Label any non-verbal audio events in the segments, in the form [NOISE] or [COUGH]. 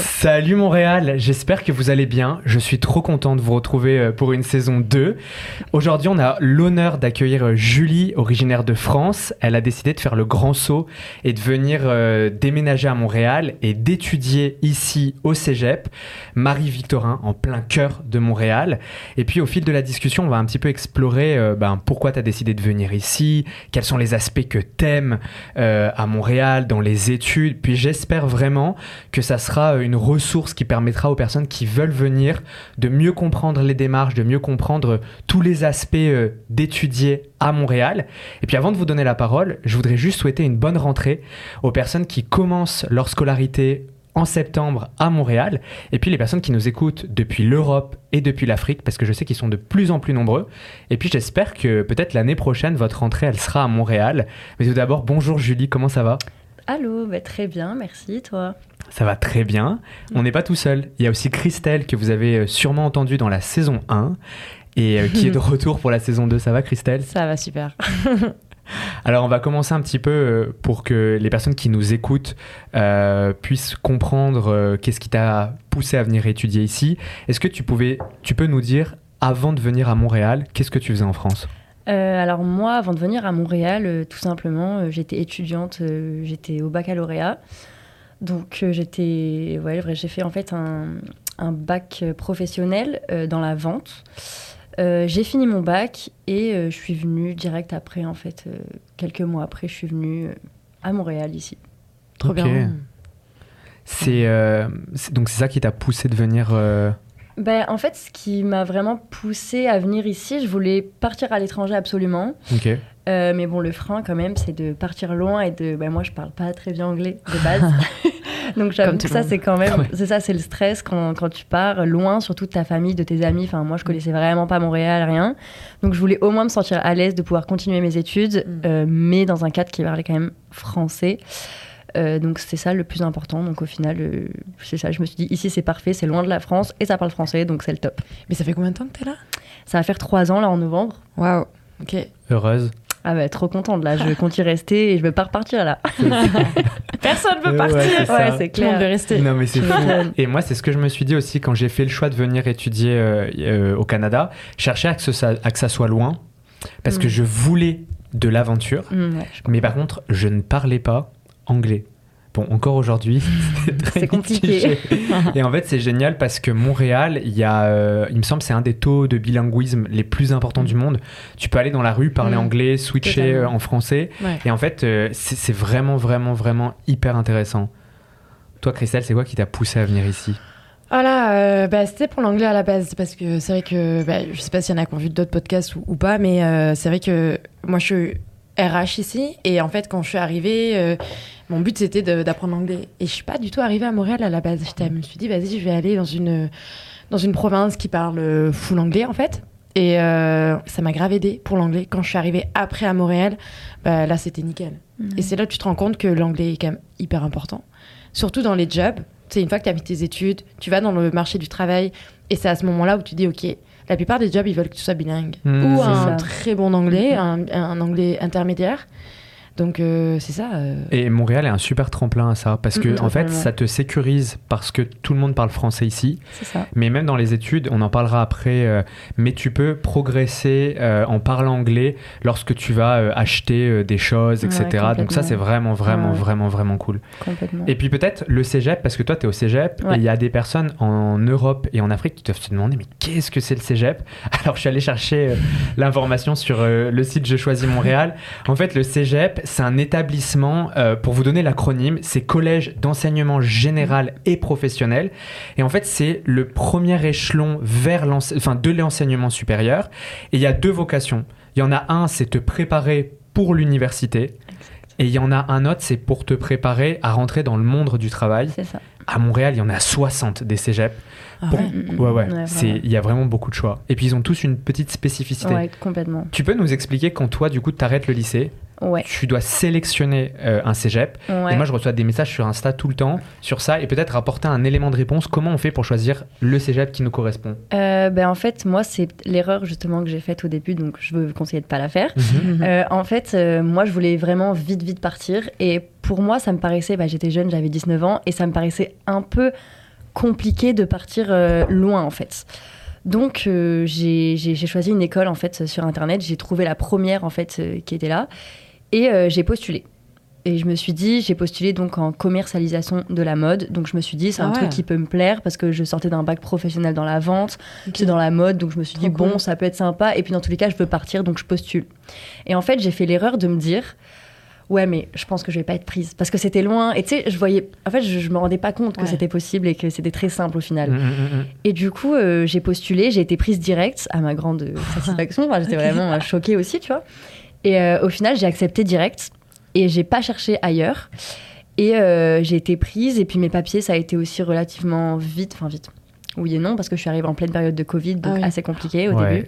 Salut Montréal, j'espère que vous allez bien. Je suis trop content de vous retrouver euh, pour une saison 2. Aujourd'hui, on a l'honneur d'accueillir euh, Julie, originaire de France. Elle a décidé de faire le grand saut et de venir euh, déménager à Montréal et d'étudier ici au Cégep, Marie-Victorin, en plein cœur de Montréal. Et puis au fil de la discussion, on va un petit peu explorer ben, pourquoi tu as décidé de venir ici, quels sont les aspects que t'aimes à Montréal, dans les études. Puis j'espère vraiment que ça sera une ressource qui permettra aux personnes qui veulent venir de mieux comprendre les démarches, de mieux comprendre tous les aspects euh, d'étudier à Montréal. Et puis avant de vous donner la parole, je voudrais juste souhaiter une bonne rentrée aux personnes qui commencent leur scolarité en septembre à Montréal, et puis les personnes qui nous écoutent depuis l'Europe et depuis l'Afrique, parce que je sais qu'ils sont de plus en plus nombreux. Et puis j'espère que peut-être l'année prochaine, votre rentrée, elle sera à Montréal. Mais tout d'abord, bonjour Julie, comment ça va? Allô, bah, très bien, merci, toi ça va très bien. On n'est pas tout seul. Il y a aussi Christelle que vous avez euh, sûrement entendu dans la saison 1 et euh, qui est de [LAUGHS] retour pour la saison 2. Ça va Christelle? Ça va super. [LAUGHS] Alors on va commencer un petit peu euh, pour que les personnes qui nous écoutent puissent comprendre qu'est-ce qui t'a poussé à venir étudier ici. Est-ce que tu, pouvais, tu peux nous dire, avant de venir à Montréal, qu'est-ce que tu faisais en France? Alors moi, avant de venir à Montréal, tout simplement, j'étais étudiante, j'étais au baccalauréat. Donc euh, j'étais, ouais, j'ai fait en fait un, un bac professionnel euh, dans la vente. Euh, j'ai fini mon bac et je suis venue direct après, en fait, quelques mois après, je suis venue à Montréal ici. Trop bien. C'est donc c'est ça qui t'a poussé de venir. Ben, en fait, ce qui m'a vraiment poussé à venir ici, je voulais partir à l'étranger absolument. Ok. Euh, mais bon, le frein, quand même, c'est de partir loin et de. Ben, moi, je parle pas très bien anglais de base. [LAUGHS] [LAUGHS] Donc, j'avoue que ça, c'est quand même. C'est ça, c'est le stress quand, quand, tu pars loin, surtout de ta famille, de tes amis. Enfin, moi, je connaissais vraiment pas Montréal, rien. Donc, je voulais au moins me sentir à l'aise de pouvoir continuer mes études, mm. euh, mais dans un cadre qui parlait quand même français. Euh, donc c'est ça le plus important. Donc au final, c'est ça. Je me suis dit ici c'est parfait, c'est loin de la France et ça parle français, donc c'est le top. Mais ça fait combien de temps que tu es là? Ça va faire trois ans là en novembre. Waouh. Ok. Heureuse. Ah bah trop contente là, je compte y rester et je veux pas repartir là. [LAUGHS] Personne veut partir. Ouais, c'est clair. On veut rester. Non mais c'est fou. Et moi c'est ce que je me suis dit aussi quand j'ai fait le choix de venir étudier euh, euh, au Canada, chercher à que, ça, à que ça soit loin parce que mm. je voulais de l'aventure. Mm, mais par contre, je ne parlais pas anglais. Bon, encore aujourd'hui, [LAUGHS] [LAUGHS] c'est compliqué. et en fait, c'est génial parce que Montréal, il y a, euh, il me semble, c'est un des taux de bilinguisme les plus importants du monde. Tu peux aller dans la rue, parler mm. anglais, switcher euh, en français. Et en fait, euh, c'est vraiment, vraiment, vraiment hyper intéressant. Toi, Christelle, c'est quoi qui t'a poussé à venir ici? Voilà, bah, c'était pour l'anglais à la base, parce que c'est vrai que, bah, je sais pas s'il y en a qui ont vu d'autres podcasts ou, ou, pas, mais c'est vrai que moi je suis RH ici. Et en fait, quand je suis arrivée, euh, mon but c'était d'apprendre l'anglais. Et je suis pas du tout arrivée à Montréal à la base. Je me suis dit, vas-y, je vais aller dans une, dans une province qui parle full anglais en fait. Et euh, ça m'a grave aidé pour l'anglais. Quand je suis arrivée après à Montréal, bah, là c'était nickel. Et c'est là que tu te rends compte que l'anglais est quand même hyper important. Surtout dans les jobs. C'est une fois que tu as mis tes études, tu vas dans le marché du travail. Et c'est à ce moment-là où tu dis, OK, la plupart des jobs, ils veulent que tu sois bilingue. Hmm. ou un très bon anglais, un, anglais intermédiaire. Donc euh, c'est ça. Euh. Et Montréal est un super tremplin à ça parce que en fait ça te sécurise parce que tout le monde parle français ici. C'est ça. Mais même dans les études, on en parlera après. Euh, mais tu peux progresser en parlant anglais lorsque tu vas acheter des choses, etc. Donc ça c'est vraiment vraiment vraiment vraiment cool. Complètement. Et puis peut-être le cégep parce que toi tu es au cégep et il y a des personnes en Europe et en Afrique qui doivent se demander mais qu'est-ce que c'est le cégep? [LAUGHS] Alors je suis allé chercher l'information sur le site Je choisis Montréal. En fait le cégep c'est un établissement, euh, pour vous donner l'acronyme, c'est Collège d'enseignement général et professionnel. Et en fait, c'est le premier échelon vers enfin, de l'enseignement supérieur. Et il y a deux vocations. Il y en a un, c'est te préparer pour l'université. Et il y en a un autre, c'est pour te préparer à rentrer dans le monde du travail. C'est ça. À Montréal, il y en a 60 des cégeps. Ah ouais, ouais, il y a vraiment beaucoup de choix. Et puis ils ont tous une petite spécificité. Ouais, complètement. Tu peux nous expliquer quand toi, du coup, tu arrêtes le lycée tu dois sélectionner euh, un cégep. Et moi, je reçois des messages sur Insta tout le temps sur ça et peut-être apporter un élément de réponse. Comment on fait pour choisir le cégep qui nous correspond? Euh, ben, En fait, moi, c'est l'erreur justement que j'ai faite au début, donc je veux vous conseiller de ne pas la faire. Mhm. Euh, en fait, moi, je voulais vraiment vite, vite partir. Et pour moi, ça me paraissait, bah, j'étais jeune, j'avais 19 ans, et ça me paraissait un peu compliqué de partir loin en fait. Donc j'ai choisi une école en fait sur internet. J'ai trouvé la première en fait qui était là et j'ai postulé. Et je me suis dit, j'ai postulé donc en commercialisation de la mode. Donc je me suis dit, c'est un ah truc qui peut me plaire parce que je sortais d'un bac professionnel dans la vente, c'est dans la mode. Donc je me suis dit, bon, ça peut être sympa. Et puis dans tous les cas, je veux partir, donc je postule. Et en fait, j'ai fait l'erreur de me dire, ouais, mais je pense que je vais pas être prise parce que c'était loin. Et tu sais, je voyais, en fait, je, me rendais pas compte que c'était possible et que c'était très simple au final. Mmh, mmh, mmh, et du coup, euh, j'ai postulé, j'ai été prise direct à ma grande [LAUGHS] satisfaction. J'étais vraiment choquée aussi, tu vois. Et euh, au final, j'ai accepté direct et j'ai pas cherché ailleurs. Et euh, j'ai été prise. Et puis mes papiers, ça a été aussi relativement vite. Enfin, vite. Oui et non, parce que je suis arrivée en pleine période de Covid, donc ah assez compliqué au début.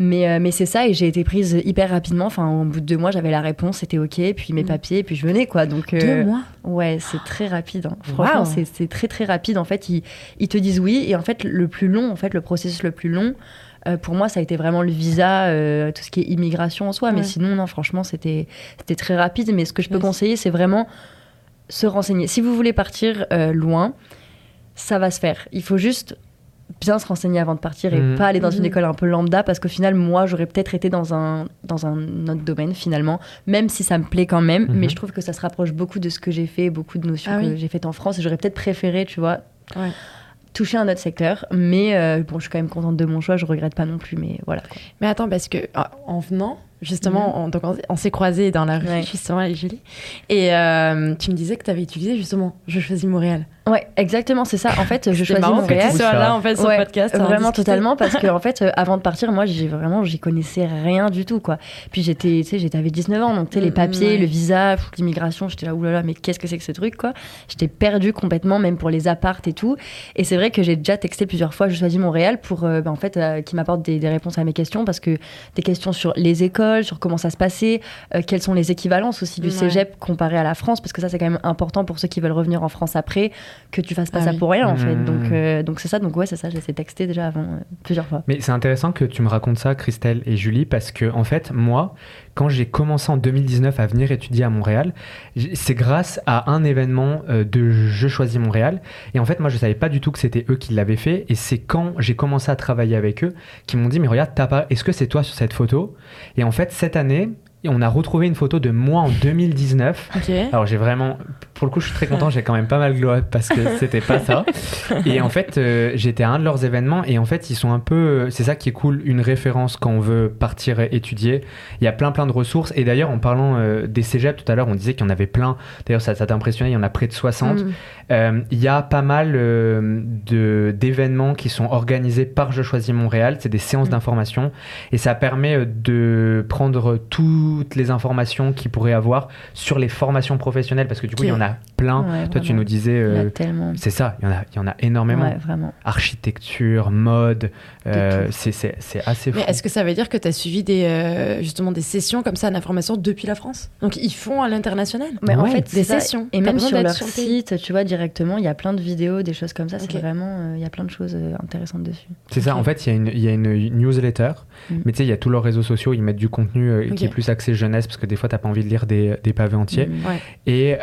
Mais, euh, mais c'est ça, et j'ai été prise hyper rapidement. Enfin, au bout de deux mois, j'avais la réponse, c'était OK, puis mes mm. papiers, puis je venais, quoi. Donc, euh, deux mois Ouais, c'est très rapide. Hein. Franchement, c'est très, très rapide. En fait, ils, ils, te disent oui, et en fait, le plus long, en fait, le processus le plus long, euh, pour moi, ça a été vraiment le visa, euh, tout ce qui est immigration en soi. Mais sinon, non, franchement, c'était très rapide. Mais ce que je peux conseiller, c'est vraiment se renseigner. Si vous voulez partir euh, loin, ça va se faire. Il faut juste bien se renseigner avant de partir et mmh. pas aller dans une mmh. école un peu lambda parce qu'au final moi j'aurais peut-être été dans un dans un autre domaine finalement même si ça me plaît quand même mmh. mais je trouve que ça se rapproche beaucoup de ce que j'ai fait beaucoup de notions ah que j'ai faites en France et j'aurais peut-être préféré tu vois toucher un autre secteur. Mais euh, bon, je suis quand même contente de mon choix, je regrette pas non plus, mais voilà. Mais attends, parce que en venant, justement, mhm. on, s'est croisés dans la rue, justement, avec Julie. Et euh, tu me disais que tu avais utilisé justement Je choisis Montréal. Ouais, exactement, c'est ça. En fait, je choisis Montréal. Que là, en fait, sur le podcast. Vraiment, totalement, parce que, [LAUGHS] en fait, euh, avant de partir, moi, j'ai vraiment, j'y connaissais rien du tout, quoi. Puis j'étais, tu sais, avec 19 ans, donc, tu sais, les mm, papiers, le visa, l'immigration, j'étais là, oulala, mais qu'est-ce que c'est que ce truc, quoi? J'étais perdue complètement, même pour les appartes et tout. Et c'est vrai que j'ai déjà texté plusieurs fois, je choisis Montréal pour, euh, bah, en fait, qui m'apporte des, des réponses à mes questions, parce que des questions sur les écoles, sur comment ça se passait, euh, quelles sont les équivalences aussi du cégep comparé à la France, parce que ça c'est quand même important pour ceux qui veulent revenir en France après, que tu fasses pas ah ça pour rien en fait. Mmh. Donc euh, donc c'est ça, donc ouais c'est ça, j'ai essayé texté déjà avant euh, plusieurs fois. Mais c'est intéressant que tu me racontes ça, Christelle et Julie, parce que en fait moi, quand j'ai commencé en 2019 à venir étudier à Montréal, c'est grâce à un événement de Je choisis Montréal. Et en fait, moi, je savais pas du tout que c'était eux qui l'avaient fait. Et c'est quand j'ai commencé à travailler avec eux qu'ils m'ont dit, mais regarde, pas, est-ce que c'est toi sur cette photo? Et en fait, cette année, on a retrouvé une photo de moi en 2019. Alors j'ai vraiment, pour le coup, je suis très content. J'ai quand même pas mal glow parce que c'était pas ça. [LAUGHS] Et en fait, euh, j'étais à un de leurs événements et en fait, ils sont un peu. C'est ça qui est cool, une référence quand on veut partir étudier. Il y a plein plein de ressources. Et d'ailleurs, en parlant euh, des cégeps tout à l'heure, on disait qu'il y en avait plein. D'ailleurs, ça, t'a impressionné. Il y en a près de 60. Mm. Euh, il y a pas mal de d'événements qui sont organisés par Je choisis Montréal. C'est des séances mm. d'information et ça permet de prendre toutes les informations qu'ils pourraient avoir sur les formations professionnelles parce que du coup, il y en a plein. Toi, tu nous disais. Euh, c'est ça, il y, en a, il y en a énormément. Architecture, mode, euh, c'est assez fou. Mais est-ce que ça veut dire que tu as suivi des, euh, justement des sessions comme ça d'information depuis la France? Donc, ils font à l'international? Mais en fait, des sessions. Et même sur leur site, tu vois, directement, il y a plein de vidéos, des choses comme ça. C'est vraiment. Il y a plein de choses intéressantes dessus. C'est ça, en fait, il y, y, a une newsletter, mm. mais tu sais, il y a tous leurs réseaux sociaux, ils mettent du contenu qui est plus axé jeunesse parce que des fois, tu n'as pas envie de lire des, des pavés entiers. Mm. Et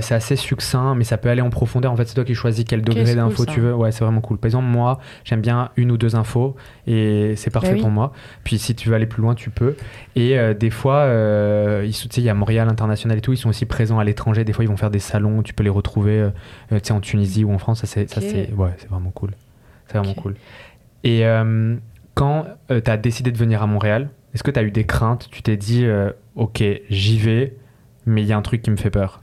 c'est assez succinct, mais ça peut aller en profondeur. En fait, c'est toi qui choisis quel degré d'info tu veux. Ouais, c'est vraiment cool. Par exemple, moi, j'aime bien une ou deux infos et c'est parfait bah pour moi. Puis si tu veux aller plus loin, tu peux. Et euh, des fois, euh, il y a Montréal International et tout, ils sont aussi présents à l'étranger. Des fois, ils vont faire des salons, tu peux les retrouver euh, euh en Tunisie ou en France. Ça, c'est ouais, vraiment cool. C'est vraiment cool. Et quand tu as décidé de venir à Montréal, est-ce que tu as eu des craintes? Tu t'es dit, ok, j'y vais, mais il y a un truc qui me fait peur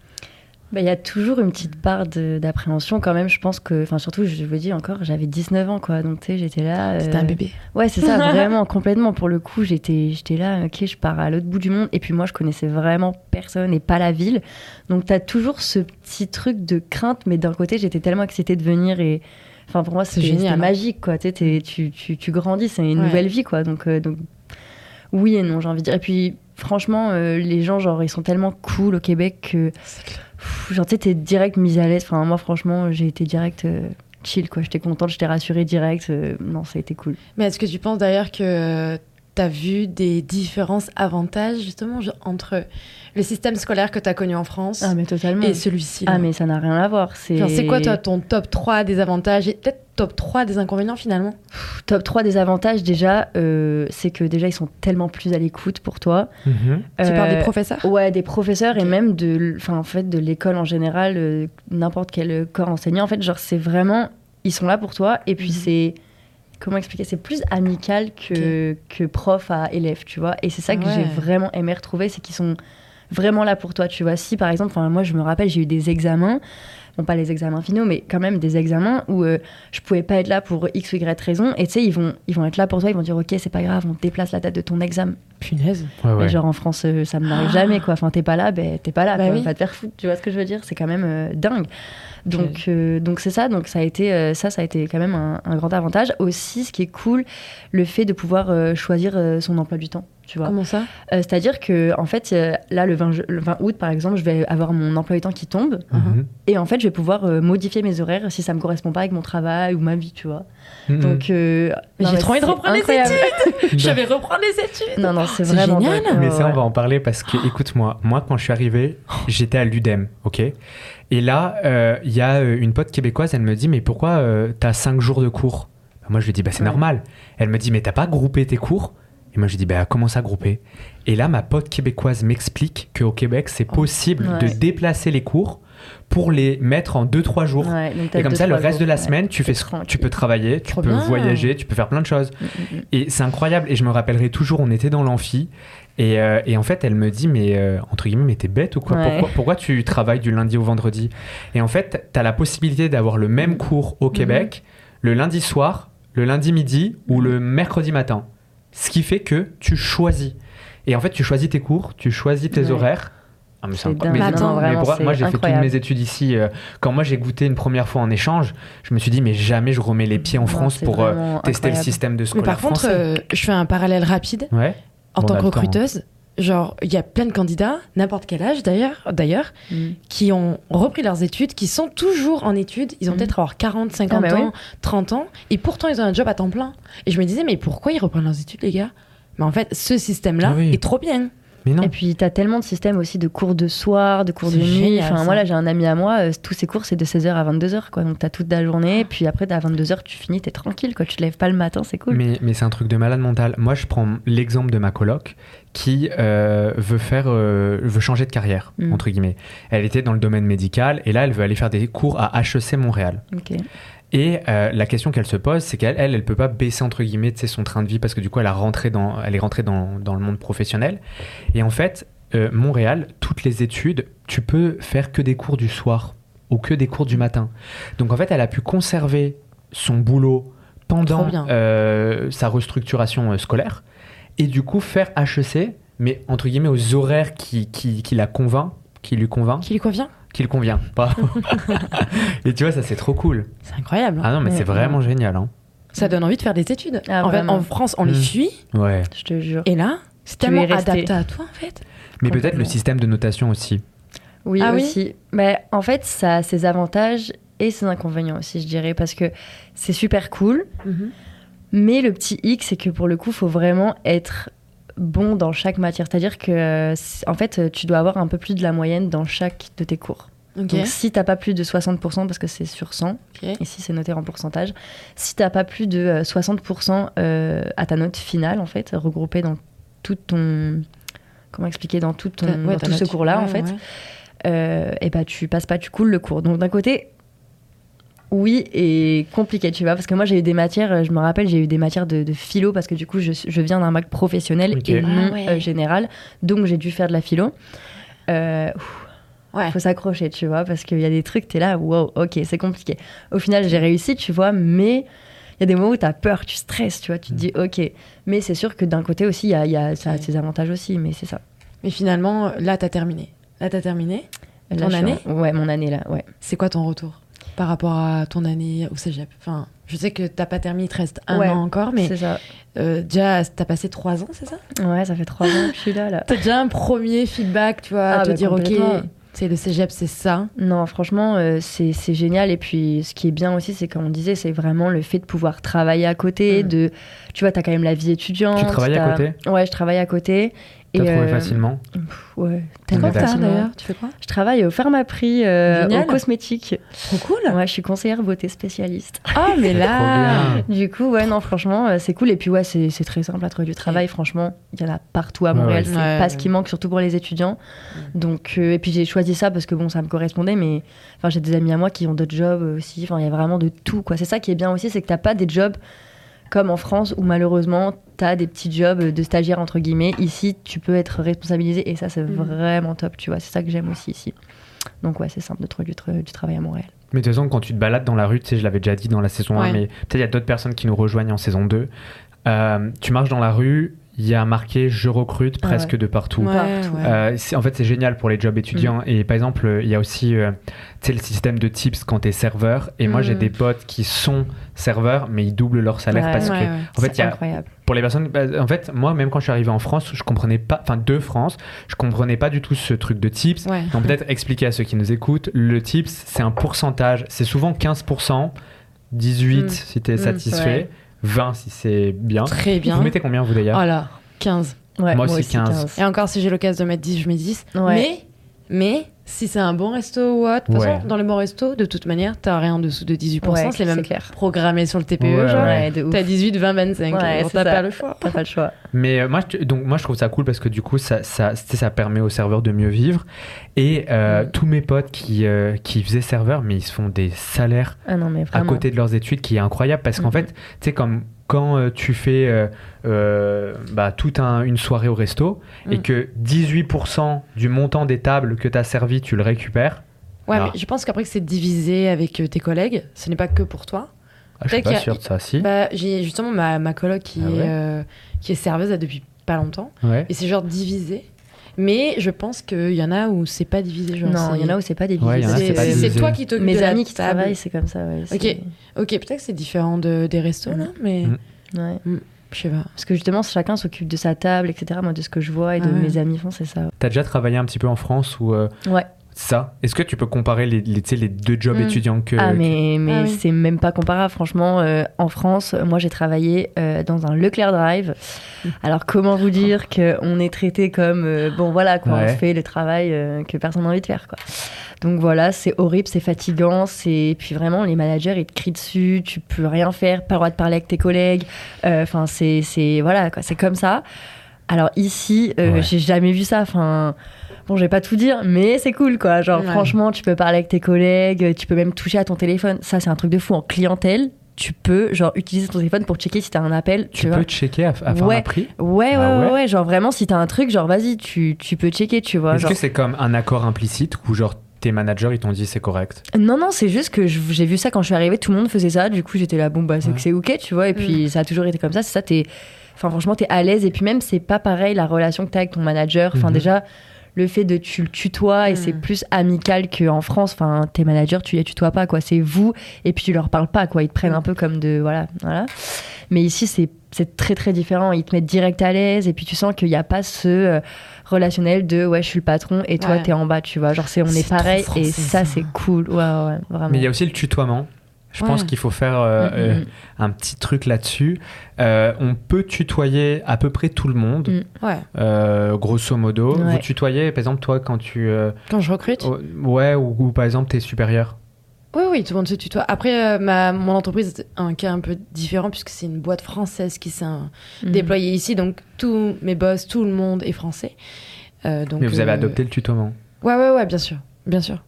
bah, il y a toujours une petite part d'appréhension quand même. Je pense que, enfin, surtout, je vous dis encore, j'avais 19 ans, quoi. Donc, tu sais, j'étais là. C'était un euh, bébé. Ouais, c'est ça, [LAUGHS] vraiment, complètement. Pour le coup, j'étais là, ok, je pars à l'autre bout du monde. Et puis, moi, je connaissais vraiment personne et pas la ville. Donc, tu as toujours ce petit truc de crainte. Mais d'un côté, j'étais tellement excitée de venir et. Enfin, pour moi, c'est génial. Hein. magique, quoi. Tu, tu, tu, grandis, c'est une nouvelle vie, quoi. Donc, euh, donc, oui et non, j'ai envie de dire. Et puis, franchement, euh, les gens, genre, ils sont tellement cool au Québec que genre, tu sais, t'es direct mise à l'aise. Enfin, moi, franchement, j'ai été direct euh, chill, quoi. J'étais contente, j'étais rassurée direct. Euh, non, ça a été cool. Mais est-ce que tu penses d'ailleurs que tu as vu des différences, avantages justement entre le système scolaire que tu as connu en France ah, mais totalement. et celui-ci Ah mais ça n'a rien à voir. C'est quoi toi ton top 3 des avantages et peut-être top 3 des inconvénients finalement Top 3 des avantages déjà, euh, c'est que déjà ils sont tellement plus à l'écoute pour toi. Mhm. tu parles des euh, professeurs Ouais, des professeurs et même de, en fait, de l'école en général, euh, n'importe quel corps enseignant. En fait, genre c'est vraiment, ils sont là pour toi et puis mhm. c'est comment expliquer C'est plus amical que, que prof à élève, tu vois. Et c'est ça que j'ai vraiment aimé retrouver, c'est qu'ils sont vraiment là pour toi, tu vois. Si par exemple, moi je me rappelle, j'ai eu des examens, bon pas les examens finaux, mais quand même des examens où euh, je pouvais pas être là pour x ou y raison, et tu sais, ils vont, ils vont être là pour toi, ils vont dire ok, c'est pas grave, on déplace la date de ton examen. Punaise. Ouais, genre en France, euh, ça me n'arrive jamais, quoi. Enfin, t'es pas là, ben t'es pas là, bah, va te faire foutre, tu vois ce que je veux dire? C'est quand même euh, dingue. Donc, euh, donc c'est ça. Donc ça a été euh, ça, ça a été quand même un, grand avantage. Aussi, ce qui est cool, le fait de pouvoir euh, choisir son emploi du temps. Tu vois. Comment ça C'est-à-dire que en fait, là, le 20, le 20, août, par exemple, je vais avoir mon emploi du temps qui tombe, mhm. et en fait, je vais pouvoir modifier mes horaires si ça me correspond pas avec mon travail ou ma vie, tu vois. Mhm. Donc, j'ai trop envie de reprendre les études. [LAUGHS] [LAUGHS] je vais reprendre les études. Non, non, c'est vraiment génial. Mais ça, on va en parler parce que, écoute-moi, moi, quand je suis arrivé, j'étais à l'UDEM, ok? Et là, euh, il y a euh, une pote québécoise, elle me dit, mais pourquoi euh, t'as 5 jours de cours? Moi, je lui dis, bah, c'est normal. Elle me dit, mais t'as pas groupé tes cours? Et moi, je dis, bah, comment ça grouper? Et là, ma pote québécoise m'explique qu'au Québec, c'est possible de déplacer les cours pour les mettre en 2-3 jours. et comme ça, le reste de la semaine, tu, fais, tu peux travailler, tu peux voyager, tu peux faire plein de choses. Mm, mm, mm. Et c'est incroyable. Et je me rappellerai toujours, on était dans l'amphi. Et, euh, et, en fait, elle me dit, mais euh, entre guillemets, mais t'es bête ou quoi? Pourquoi, pourquoi, tu travailles du lundi au vendredi? Et en fait, t'as la possibilité d'avoir le même cours au Québec le lundi soir, le lundi midi ou le mercredi matin. Ce qui fait que tu choisis. Et en fait, tu choisis tes cours, tu choisis tes horaires. Ah, mais c'est mais attends, vraiment, moi, j'ai fait toutes mes études ici. Euh, quand moi, j'ai goûté une première fois en échange, je me suis dit, mais jamais je remets les pieds en France pour tester le système de scolaire Mais par contre, je fais un parallèle rapide. Ouais en tant que recruteuse, genre, il y a plein de candidats, n'importe quel âge d'ailleurs, d'ailleurs, mm. qui ont repris leurs études, qui sont toujours en études. Ils ont mm. peut-être avoir 40, 50 ah, ans, 30 ans, et pourtant ils ont un job à temps plein. Et je me disais, mais pourquoi ils reprennent leurs études, les gars? Mais en fait, ce système-là ah est trop bien. Et puis, tu as tellement de systèmes aussi de cours de soir, de cours de nuit. enfin, moi, là, j'ai un ami à moi, euh, tous ses cours, c'est de 16h à 22h. Quoi. Donc, tu as toute la journée. Puis après, à 22h, tu finis, tu es tranquille. Quoi. Tu te lèves pas le matin, c'est cool. Mais, mais c'est un truc de malade mental. Moi, je prends l'exemple de ma coloc qui euh, veut, faire, euh, veut changer de carrière, mm. entre guillemets. Elle était dans le domaine médical et là, elle veut aller faire des cours à HEC Montréal. Ok. Et euh, la question qu'elle se pose, c'est qu'elle, elle, elle peut pas baisser entre guillemets son train de vie parce que du coup, elle, a rentré dans, elle est rentrée dans, dans le monde professionnel. Et en fait, euh, Montréal, toutes les études, tu peux faire que des cours du soir ou que des cours du matin. Donc en fait, elle a pu conserver son boulot pendant euh, sa restructuration scolaire et du coup faire HEC, mais entre guillemets aux horaires qui, qui, qui la convainc, qui lui convainc. Qui lui convient? Qui convient. Pas. [LAUGHS] et tu vois, ça c'est trop cool. C'est incroyable. Ah non, mais c'est vraiment génial. Hein. Ça donne envie de faire des études. Ah, en, en, France, on les fuit. Ouais. Je te jure. Et là, c'est tellement adapté à toi en fait. Mais peut-être le système de notation aussi. Oui, ah aussi. Mais en fait, ça a ses avantages et ses inconvénients aussi, je dirais, parce que c'est super cool. Mmh. Mais le petit hic, c'est que pour le coup, il faut vraiment être bon dans chaque matière. C'est-à-dire que, en fait, tu dois avoir un peu plus de la moyenne dans chaque de tes cours. Donc, si t'as pas plus de 60%, parce que c'est sur 100, ici c'est noté en pourcentage, si t'as pas plus de 60% euh, euh, à ta note finale, en fait, regroupée dans tout ton. Comment expliquer Dans tout, ton, tout ce cours-là, en fait, euh, et bah tu passes pas, tu coules le cours. Donc, d'un côté, oui et compliqué, tu vois, parce que moi j'ai eu des matières, je me rappelle, j'ai eu des matières de, philo parce que du coup je, viens d'un bac professionnel et non ah euh, général, donc j'ai dû faire de la philo. Euh, ouais. Faut s'accrocher, tu vois, parce qu'il y a des trucs, t'es là, wow, ok, c'est compliqué. Au final, j'ai réussi, tu vois, mais il y a des moments où t'as peur, tu stresses, tu vois, tu te dis, ok. Mais c'est sûr que d'un côté aussi, y a, y a, ça a ses avantages aussi, mais c'est ça. Mais finalement, là, t'as terminé. Là, t'as terminé Ton année? Ouais, mon année, là, ouais. C'est quoi ton retour? Par rapport à ton année au cégep Enfin, je sais que t'as pas terminé, il te reste un an encore, mais ça. Euh, déjà, t'as passé trois ans, c'est ça? Ouais, ça fait trois ans que je suis là. là. [LAUGHS] T'as déjà un premier feedback, tu vois, à ah, te bah, dire, ok. C'est le cégep, c'est ça? Non, franchement, euh, c'est génial. Et puis, ce qui est bien aussi, c'est comme on disait, c'est vraiment le fait de pouvoir travailler à côté. Mm. De, tu vois, tu as quand même la vie étudiante. Tu travailles à côté? Ouais, je travaille à côté. T'as trouvé euh, facilement Ouais. T'as d'ailleurs Tu fais quoi? Je travaille au Pharmaprix, euh, en cosmétique. Trop cool Ouais, je suis conseillère beauté spécialiste. Ah, [LAUGHS] mais là Du coup, ouais, non, franchement, euh, c'est cool. Et puis, ouais, c'est très simple à trouver du travail. Franchement, il y en a partout à Montréal. C'est pas ce qui manque, surtout pour les étudiants. Donc, euh, et puis, j'ai choisi ça parce que, bon, ça me correspondait. Mais enfin, j'ai des amis à moi qui ont d'autres jobs aussi. Enfin, il y a vraiment de tout, quoi. C'est ça qui est bien aussi, c'est que t'as pas des jobs comme en France où malheureusement tu as des petits jobs de stagiaire entre guillemets. Ici, tu peux être responsabilisé et ça c'est mm. vraiment top, tu vois. C'est ça que j'aime aussi ici. Donc ouais, c'est simple de trouver du, travail à Montréal. Mais de toute façon, quand tu te balades dans la rue, tu sais, je l'avais déjà dit dans la saison 1, mais peut-être il y a d'autres personnes qui nous rejoignent en saison 2. Euh, tu marches dans la rue, il y a marqué je recrute ah presque de partout. Euh, en fait, c'est génial pour les jobs étudiants. Mm. Et par exemple, il y a aussi euh, le système de tips quand tu es serveur. Et moi, j'ai mm. des potes qui sont serveurs, mais ils doublent leur salaire parce que, en fait, il y a, incroyable. pour les personnes, bah, en fait, moi, même quand je suis arrivé en France, je comprenais pas, enfin, de France, je comprenais pas du tout ce truc de tips. Donc, peut-être expliquer à ceux qui nous écoutent, le tips, c'est un pourcentage, c'est souvent 15%, 18 mm. si tu es satisfait. 20 si c'est bien. Très bien. Vous mettez combien vous d'ailleurs Voilà, 15. moi, aussi 15. Et encore si j'ai l'occasion de mettre 10, je mets 10. Mais, mais si c'est un bon resto ou autre, dans les bons restos, de toute manière, t'as rien en dessous de 18%. c'est même clair. programmé sur le TPE. genre, t'as 18, 20, 25. t'as pas le choix. T'as pas le choix. Mais euh, moi, je, donc, moi, je trouve ça cool parce que du coup, ça, ça, ça permet aux serveurs de mieux vivre. Et euh, mm. tous mes potes qui, euh, qui faisaient serveur, mais ils se font des salaires ah non, mais à côté de leurs études qui est incroyable parce qu'en mm-hmm. fait, tu sais, comme quand euh, tu fais euh, euh, bah, toute une soirée au resto et mm. que 18% du montant des tables que tu as servi, tu le récupères. Ouais, mais je pense qu'après que c'est divisé avec tes collègues, ce n'est pas que pour toi. Ah, je suis pas sûr de ça, si. Bah, j'ai justement ma, ma coloc qui, ah est, qui est serveuse depuis pas longtemps. Et c'est genre divisé. Mais je pense qu'il y en a où c'est pas divisé. Genre non, il y en a où c'est pas divisé. c'est toi qui t'occupes Mes amis qui travaillent, c'est comme ça. ok, ok, peut-être que c'est différent de, des restos, là, mais. Mm. Ouais. Mm. Je sais pas. Parce que justement, chacun s'occupe de sa table, etc. Moi, de ce que je vois et de mes amis font, c'est ça. T'as déjà travaillé un petit peu en France ou euh, Ouais ça. Est-ce que tu peux comparer les, les, les deux jobs mm. étudiants que... Ah mais, mais ah c'est même pas comparable. Franchement, euh, en France, moi j'ai travaillé euh, dans un Leclerc Drive. [LAUGHS] Alors comment vous dire qu'on est traité comme... Euh, bon voilà, quoi, on fait le travail que personne n'a envie de faire. Quoi. Donc voilà, c'est horrible, c'est fatigant. c'est Puis vraiment, les managers, ils te crient dessus, tu peux rien faire, pas le droit de parler avec tes collègues. Enfin, c'est... Voilà, c'est comme ça. Alors ici, j'ai jamais vu ça. Enfin... Bon, je vais pas tout dire, mais c'est cool, quoi. Genre, franchement, tu peux parler avec tes collègues, tu peux même toucher à ton téléphone. Ça, c'est un truc de fou. En clientèle, tu peux genre utiliser ton téléphone pour checker si t'as un appel. Tu, peux checker à, à ouais. un prix? Ouais, ouais, ouais, ouais, Genre vraiment, si t'as un truc, genre vas-y, tu, tu peux checker, tu vois. Est-ce que c'est comme un accord implicite ou genre tes managers ils t'ont dit c'est correct? Non, non, c'est juste que j'ai vu ça quand je suis arrivée, tout le monde faisait ça. Du coup, j'étais là, bon, bah c'est que c'est ok, tu vois. Et puis mm. ça a toujours été comme ça. C'est ça, t'es. Enfin, franchement, t'es à l'aise. Et puis même, c'est pas pareil la relation que t'as avec ton manager. Enfin, mhm. déjà le fait de tu le tutoies et c'est hmm. plus amical qu'en France. Enfin, tes managers, tu les tutoies pas, quoi. C'est vous et puis tu leur parles pas, quoi. Ils te prennent un peu comme de. Voilà. voilà. Mais ici, c'est c'est très très différent. Ils te mettent direct à l'aise et puis tu sens qu'il n'y a pas ce euh, relationnel de ouais, je suis le patron et toi, tu t'es en bas, tu vois. Genre, c'est, on est, pareil et ça, c'est cool. Ouais, ouais, vraiment. Mais il y a aussi le tutoiement. Je pense qu'il faut faire euh, mm, mm, euh, mm. un petit truc là-dessus. Euh, on peut tutoyer à peu près tout le monde, ouais. grosso modo. Vous tutoyez, par exemple, toi, quand tu... quand je recrute Ouais, ou, par exemple, t'es supérieur oui, oui, tout le monde se tutoie. Après, ma, mon entreprise est un cas un peu différent puisque c'est une boîte française qui s'est déployée ici. Donc, tous mes boss, tout le monde est français. donc, Mais vous avez adopté le tutoiement Ouais, ouais, ouais, bien sûr. Bien sûr.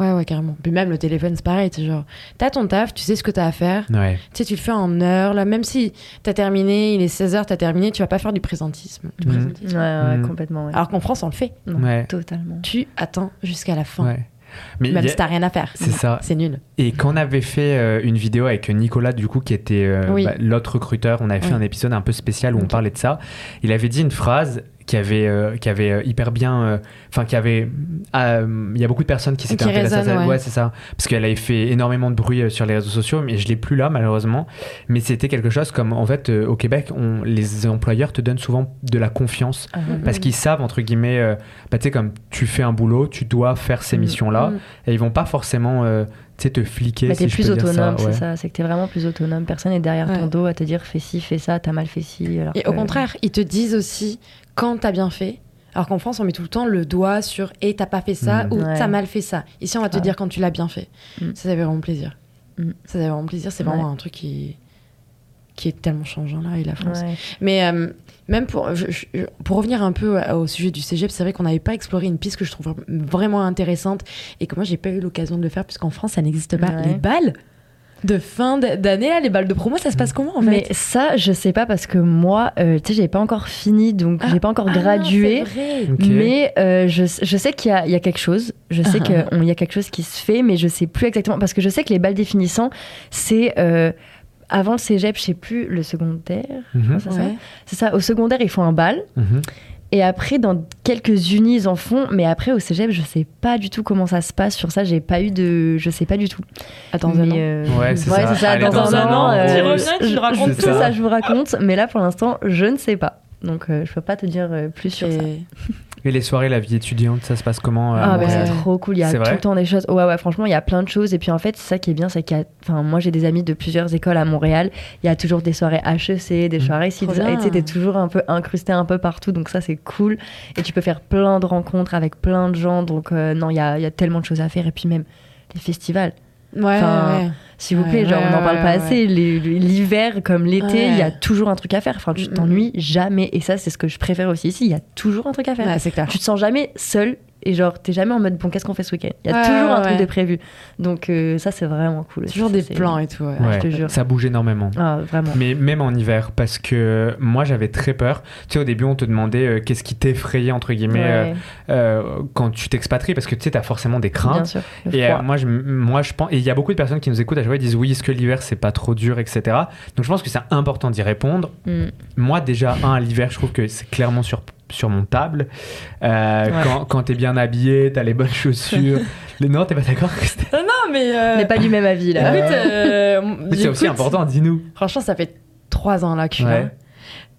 Ouais, ouais, carrément. Puis même le téléphone, c'est pareil. Tu genre, t'as ton taf, tu sais ce que t'as à faire. Ouais. Tu sais, tu le fais en heure. Là, même si t'as terminé, il est 16h, t'as terminé, tu vas pas faire du présentisme. Du mhm. Ouais, ouais, mhm. complètement. Alors qu'en France, on le fait. ouais. Totalement. Tu attends jusqu'à la fin. Ouais. Mais même si t'as rien à faire. C'est ça. C'est nul. Et quand on avait fait euh, une vidéo avec Nicolas, du coup, qui était euh, bah, l'autre recruteur, on avait fait un épisode un peu spécial où on parlait de ça. Il avait dit une phrase qui avait, euh, qui avait euh, hyper bien. euh, Enfin, qui avait. ah, Il y a beaucoup de personnes qui s'étaient intéressées à ça. ouais. Ouais, c'est ça. Parce qu'elle avait fait énormément de bruit euh, sur les réseaux sociaux, mais je l'ai plus là, malheureusement. Mais c'était quelque chose comme. En fait, euh, au Québec, on, les employeurs te donnent souvent de la confiance. Ah, Parce qu'ils savent, entre guillemets, euh, bah, tu sais, comme tu fais un boulot, tu dois faire ces Mm. missions-là. Mm. Et ils vont pas forcément, euh, sais, te fliquer. Bah, si t'es plus autonome, ça, ouais. c'est ça. C'est que t'es vraiment plus autonome. Personne n'est derrière ton Ouais. dos à te dire fais ci, fais ça, t'as mal fait ci. alors Et que- au contraire, ils te disent aussi quand t'as bien fait. Alors qu'en France, on met tout le temps le doigt sur et t'as pas fait ça Mm. ou Ouais. t'as mal fait ça. Ici, on va te dire quand tu l'as bien fait. Mm. Ça, ça fait vraiment plaisir. Mm. Ça fait vraiment plaisir. C'est vraiment Ouais. un truc qui qui est tellement changeant là et la France. Ouais. Mais euh, même pour, je- je- pour revenir un peu au sujet du cégep, c'est vrai qu'on n'avait pas exploré une piste que je trouve vraiment intéressante et que moi, j'ai pas eu l'occasion de le faire puisqu'en France, ça n'existe pas. Les balles de fin d'année, là, les balles de promo, ça se passe comment en fait Mais ça, je sais pas parce que moi, euh, tu sais, j'avais pas encore fini, donc j'ai pas encore Ah, gradué. c'est vrai. Ok. Mais euh, je, je sais qu'il y, a- il y a quelque chose. Je sais Ah. qu'il y a quelque chose qui se fait, mais je sais plus exactement. Parce que je sais que les balles définissants, c'est. euh, avant le cégep, je sais plus, le secondaire. Mhm, c'est ça? Ouais. C'est ça. Au secondaire, ils font un bal. mhm. Et après, dans quelques unis, ils en font. Mais après, au cégep, je sais pas du tout comment ça se passe. Sur ça, j'ai pas eu de. Je sais pas du tout. Attends, Mais, un an. euh, Ouais, c'est ça. Allez, Dans, dans un, un an, an, euh, tu reviens, tu je- racontes tout ça, je vous raconte. Mais là, pour l'instant, je ne sais pas. Donc, euh, je peux pas te dire euh, plus sur ça. Et- les soirées, la vie étudiante, ça se passe comment euh, Ah, bah, c'est trop cool. Il y a C'est tout le temps des choses. Ouais, ouais, franchement, il y a plein de choses. Et puis, en fait, c'est ça qui est bien, c'est qu'il y a. Enfin, moi, j'ai des amis de plusieurs écoles à Montréal. Il y a toujours des soirées HEC, des Mhm. soirées et tu t'es toujours un peu incrusté un peu partout. Donc, ça, c'est cool. Et tu peux faire plein de rencontres avec plein de gens. Donc, euh, non, il y a, il y a tellement de choses à faire. Et puis, même les festivals. Ouais, Enfin, ouais. S'il vous Ouais, plaît, genre, on n'en parle pas assez. L'hiver, comme l'été, il y a toujours un truc à faire. Enfin, tu Mm, mm. t'ennuies jamais. Et ça, c'est ce que je préfère aussi ici. Il y a toujours un truc à faire c'est clair. tu te sens jamais seul et genre t'es jamais en mode bon qu'est-ce qu'on fait ce week-end? Il y a Ouais, toujours un truc ouais. de prévu donc euh, ça c'est vraiment cool aussi. Toujours Ça, des plans et tout. ouais. Ouais, je te jure. Ça bouge énormément. ah vraiment Mais même en hiver, parce que moi j'avais très peur. Tu sais, au début, on te demandait euh, qu'est-ce qui t'effrayait, entre guillemets, Ouais, euh, euh, quand tu t'expatries, parce que tu sais, t'as forcément des bien craintes. sûr le Et euh, moi, je, moi, je pense, et il y a beaucoup de personnes qui nous écoutent à chaque fois, ils disent oui, est-ce que l'hiver c'est pas trop dur, etc. Donc je pense que c'est important d'y répondre. Mm. Moi, déjà, un, l'hiver, je trouve que c'est clairement sur, surmontable. Euh, Ouais. Quand, quand t'es bien habillé, t'as les bonnes chaussures. [LAUGHS] Non, t'es pas d'accord Christelle Non, mais. euh, on n'est pas du même avis là écoute, euh, Mais c'est aussi important, dis-nous. Franchement, ça fait trois ans là que je suis là.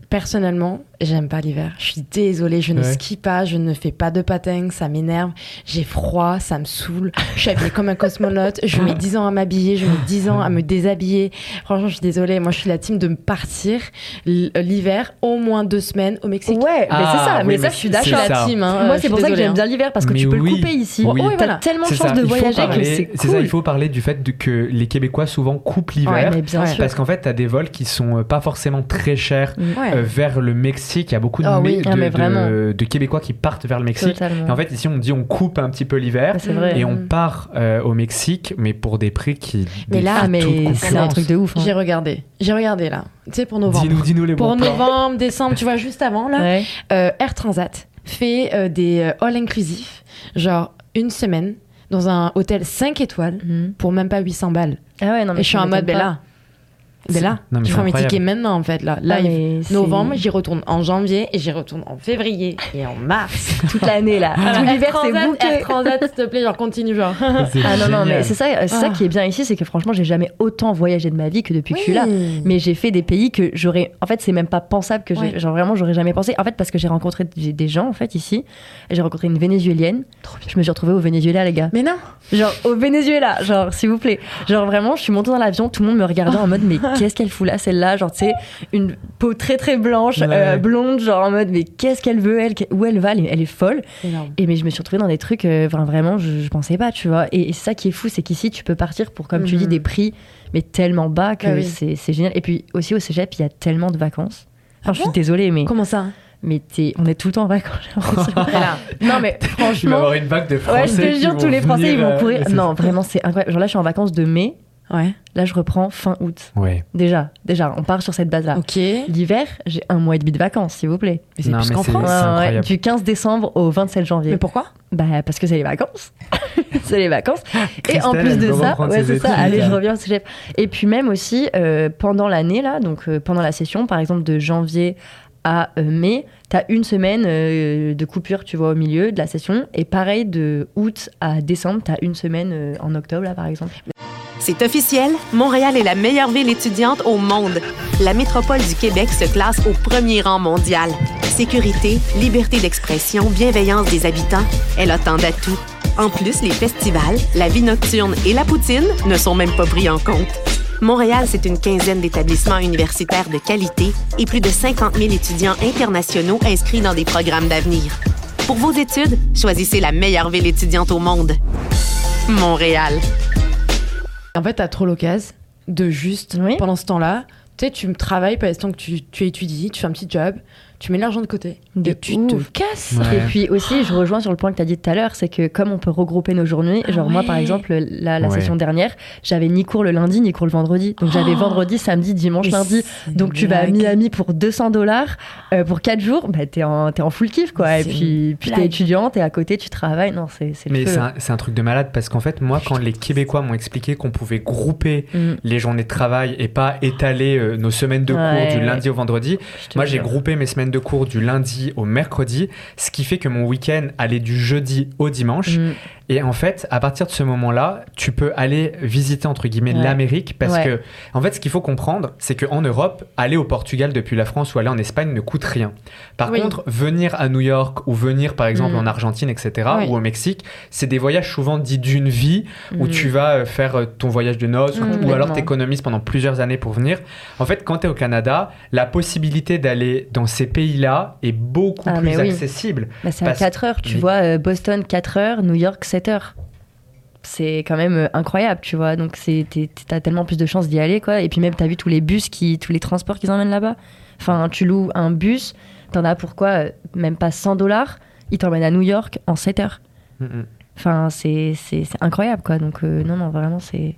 Personnellement, j'aime pas l'hiver. Je suis désolée, je ne Ouais. skie pas, je ne fais pas de patin, ça m'énerve. J'ai froid, ça me saoule. Je suis habillée comme un cosmonaute. Je mets 10 ans à m'habiller, je mets 10 ans à me déshabiller. Franchement, je suis désolée. Moi, je suis la team de me partir l- l'hiver au moins deux semaines au Mexique. ouais mais Ah, c'est ça oui, mais ça je suis c'est d'accord la team. hein. moi Euh, c'est pour ça que j'aime hein. bien l'hiver parce que Mais tu peux oui. le couper ici Oui. Oh, oui, t'as voilà. tellement de C'est chance de voyager que parler- c'est C'est cool ça, il faut parler du fait de- que les Québécois souvent coupent l'hiver. ouais mais bien Ouais. sûr Parce qu'en fait, t'as des vols qui sont euh, pas forcément très chers Ouais. euh, vers le Mexique. Il y a beaucoup de, Ah oui, ah, de, Québécois qui partent vers le Mexique. totalement Et en fait, ici, on dit on coupe un petit peu l'hiver Bah, vrai et on Mm. part euh, au Mexique, mais pour des prix qui. Mais là, ah mais c'est un truc de ouf hein. J'ai regardé. J'ai regardé là. Tu sais, pour novembre. Dis-nous, dis-nous les Pour bons plans. novembre, décembre, tu vois, juste avant là. ouais Euh, Air Transat fait euh, des all inclusifs, genre une semaine dans un hôtel 5 étoiles Mhm. pour même pas 800 balles. ah ouais non mais Et je suis en mode, ben là, ben là, Non, mais je prends mes incroyable. tickets maintenant en fait là. Ah, Live. mais c'est- Novembre, j'y retourne en janvier et j'y retourne en février et en mars. [LAUGHS] toute l'année là tout l'hiver c'est bouquet Transat, s'il te plaît, genre continue genre. [LAUGHS] Ah non, non, mais c'est ça, c'est ça Ah. qui est bien ici, c'est que franchement, j'ai jamais autant voyagé de ma vie que depuis que je suis là. Mais j'ai fait des pays que j'aurais. En fait, c'est même pas pensable que. Ouais. Genre vraiment, j'aurais jamais pensé. En fait, parce que j'ai rencontré des gens, en fait, ici. J'ai rencontré une vénézuélienne. Je me suis retrouvée au Venezuela, les gars. Mais non. Genre, au Venezuela, genre, s'il vous plaît. Genre, vraiment, je suis montée dans l'avion, tout le monde me regardait en mode, mais qu'est-ce qu'elle fout là, celle-là? Genre, tu sais, une peau très très blanche, Ouais. euh, blonde, genre en mode, mais qu'est-ce qu'elle veut, elle? Où elle va? Elle est- folle. Énorme. Et mais je me suis retrouvée dans des trucs, euh, vraiment, je, je pensais pas, tu vois. Et, ça qui est fou, c'est qu'ici, tu peux partir pour, comme tu dis, Mhm. des prix, mais tellement bas que Ah oui. c'est génial. Et puis aussi au cégep, il y a tellement de vacances. Enfin, je suis désolée, mais, Comment ça? mais t'es- on est tout le temps en vacances. [LAUGHS] Voilà. non, mais [LAUGHS] Tu vas franchement. avoir une vague de Français. Ouais, je te jure, tous les Français, ils vont euh, courir. Non, vraiment, c'est incroyable. Genre là, je suis en vacances de mai. Ouais. Là, je reprends fin août. Ouais. Déjà, déjà, on part sur cette base-là. Ok. L'hiver, j'ai un mois et demi de vacances, s'il vous plaît. c'est Non, plus mais qu'en c'est- France. c'est incroyable. du 15 décembre au 27 janvier. Mais pourquoi? Bah parce que c'est les vacances. [LAUGHS] c'est les vacances. Et en plus de ça, ouais, c'est ça. études, Allez, je reviens au cégep. Et puis même aussi euh, pendant l'année là, donc euh, pendant la session, par exemple de janvier à mai, tu as une semaine de coupure, tu vois, au milieu de la session. Et pareil, de août à décembre, tu as une semaine en octobre, là, par exemple. C'est officiel, Montréal est la meilleure ville étudiante au monde. La métropole du Québec se classe au premier rang mondial. Sécurité, liberté d'expression, bienveillance des habitants, elle a tant d'atouts. En plus, les festivals, la vie nocturne et la poutine ne sont même pas pris en compte. Montréal, c'est une quinzaine d'établissements universitaires de qualité et plus de 50 000 étudiants internationaux inscrits dans des programmes d'avenir. Pour vos études, choisissez la meilleure ville étudiante au monde. Montréal. En fait, t'as trop l'occasion de juste, pendant ce temps-là, tu sais, tu travailles pendant ce temps que tu, tu étudies, tu fais un petit job, tu mets l'argent de côté de et tu te casses. Et puis aussi, je rejoins sur le point que tu as dit tout à l'heure, c'est que comme on peut regrouper nos journées, genre moi par exemple, la, la session dernière, j'avais ni cours le lundi ni cours le vendredi. Donc j'avais oh. vendredi, samedi, dimanche, lundi. Donc tu vas à Miami pour 200 dollars euh, pour 4 jours, bah, t'es en, es en full kiff quoi. Et puis, puis t'es étudiante et à côté tu travailles. Non, c'est Mais c'est un, un, truc de malade parce qu'en fait, moi, quand les Québécois m'ont expliqué qu'on pouvait grouper mm. les journées de travail et pas étaler euh, nos semaines de cours du lundi au vendredi, moi j'ai groupé mes semaines de cours du lundi au mercredi, ce qui fait que mon week-end allait du jeudi au dimanche. Mm. Et en fait, à partir de ce moment-là, tu peux aller visiter entre guillemets l'Amérique parce que, en fait, ce qu'il faut comprendre, c'est qu'en Europe, aller au Portugal depuis la France ou aller en Espagne ne coûte rien. Par contre, venir à New York ou venir par exemple mm. en Argentine, etc., ou au Mexique, c'est des voyages souvent dits d'une vie où mm. tu vas euh, faire euh, ton voyage de noces ou, alors tu économises pendant plusieurs années pour venir. En fait, quand tu es au Canada, la possibilité d'aller dans ces pays-là est beaucoup ah, plus accessible. Bah, c'est à 4 heures, tu vois, euh, Boston 4 heures, New York 7 heures. C'est quand même euh, incroyable, tu vois. Donc, t'as tellement plus de chances d'y aller, quoi. Et puis, même, t'as vu tous les bus, qui, tous les transports qu'ils emmènent là-bas. Enfin, tu loues un bus, t'en as pourquoi euh, Même pas 100 dollars. Ils t'emmènent à New York en 7 heures. Enfin, c'est incroyable, quoi. Donc, euh, non, non, vraiment, c'est.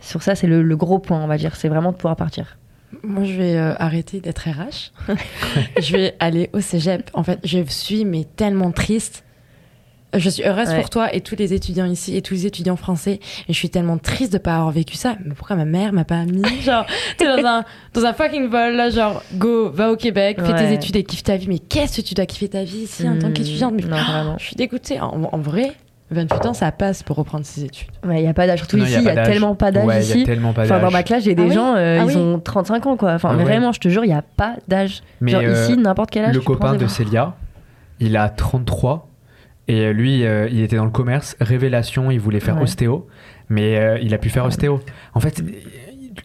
Sur ça, c'est le, gros point, on va dire. C'est vraiment de pouvoir partir. Moi, je vais arrêter d'être RH. [LAUGHS] je vais aller au cégep. En fait, je suis mais tellement triste je suis heureuse pour toi et tous les étudiants ici et tous les étudiants français. Et je suis tellement triste de pas avoir vécu ça. Mais pourquoi ma mère m'a pas mis [LAUGHS] Genre, t'es dans un, dans un fucking vol, là, genre, go, va au Québec, fais tes études et kiffe ta vie. Mais qu'est-ce que tu dois kiffer ta vie ici en tant mmh. qu'étudiante? Mais, non, vraiment. Je suis dégoûtée. En, vrai, 28 ans, ça passe pour reprendre ses études. Il n'y a pas d'âge. Surtout ici, il y a, tellement pas d'âge ici. enfin, dans ma classe, j'ai des ah gens, euh, ah ils ont 35 ans, quoi. Enfin, ah vraiment, je te jure, il n'y a pas d'âge. Genre euh, ici, n'importe quel âge. Le copain de Célia, il a 33 et lui, euh, il était dans le commerce, révélation, il voulait faire ostéo, mais euh, il a pu faire ostéo. En fait,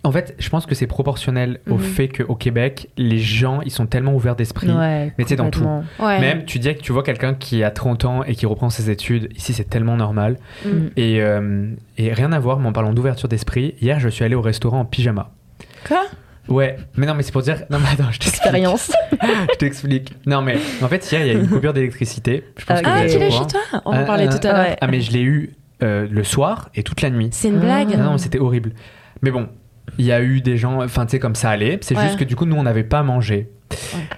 en fait, je pense que c'est proportionnel au mhm. fait qu'au Québec, les gens, ils sont tellement ouverts d'esprit. mais tu dans tout. Même, tu dis que tu vois quelqu'un qui a 30 ans et qui reprend ses études, ici, c'est tellement normal. Mhm. Et, euh, et, rien à voir, mais en parlant d'ouverture d'esprit, hier, je suis allé au restaurant en pyjama. Quoi? Ouais, mais non, mais c'est pour dire. Non, mais attends, je t'explique. Expérience. [LAUGHS] je t'explique. Non, mais en fait, hier, il y a eu une coupure d'électricité. ah, tu l'as chez toi On en ah, parlait tout à l'heure. Ah, mais je l'ai eu euh, le soir et toute la nuit. C'est une blague Non, non c'était horrible. Mais bon, il y a eu des gens. Enfin, tu sais, comme ça allait. C'est juste que du coup, nous, on n'avait pas mangé.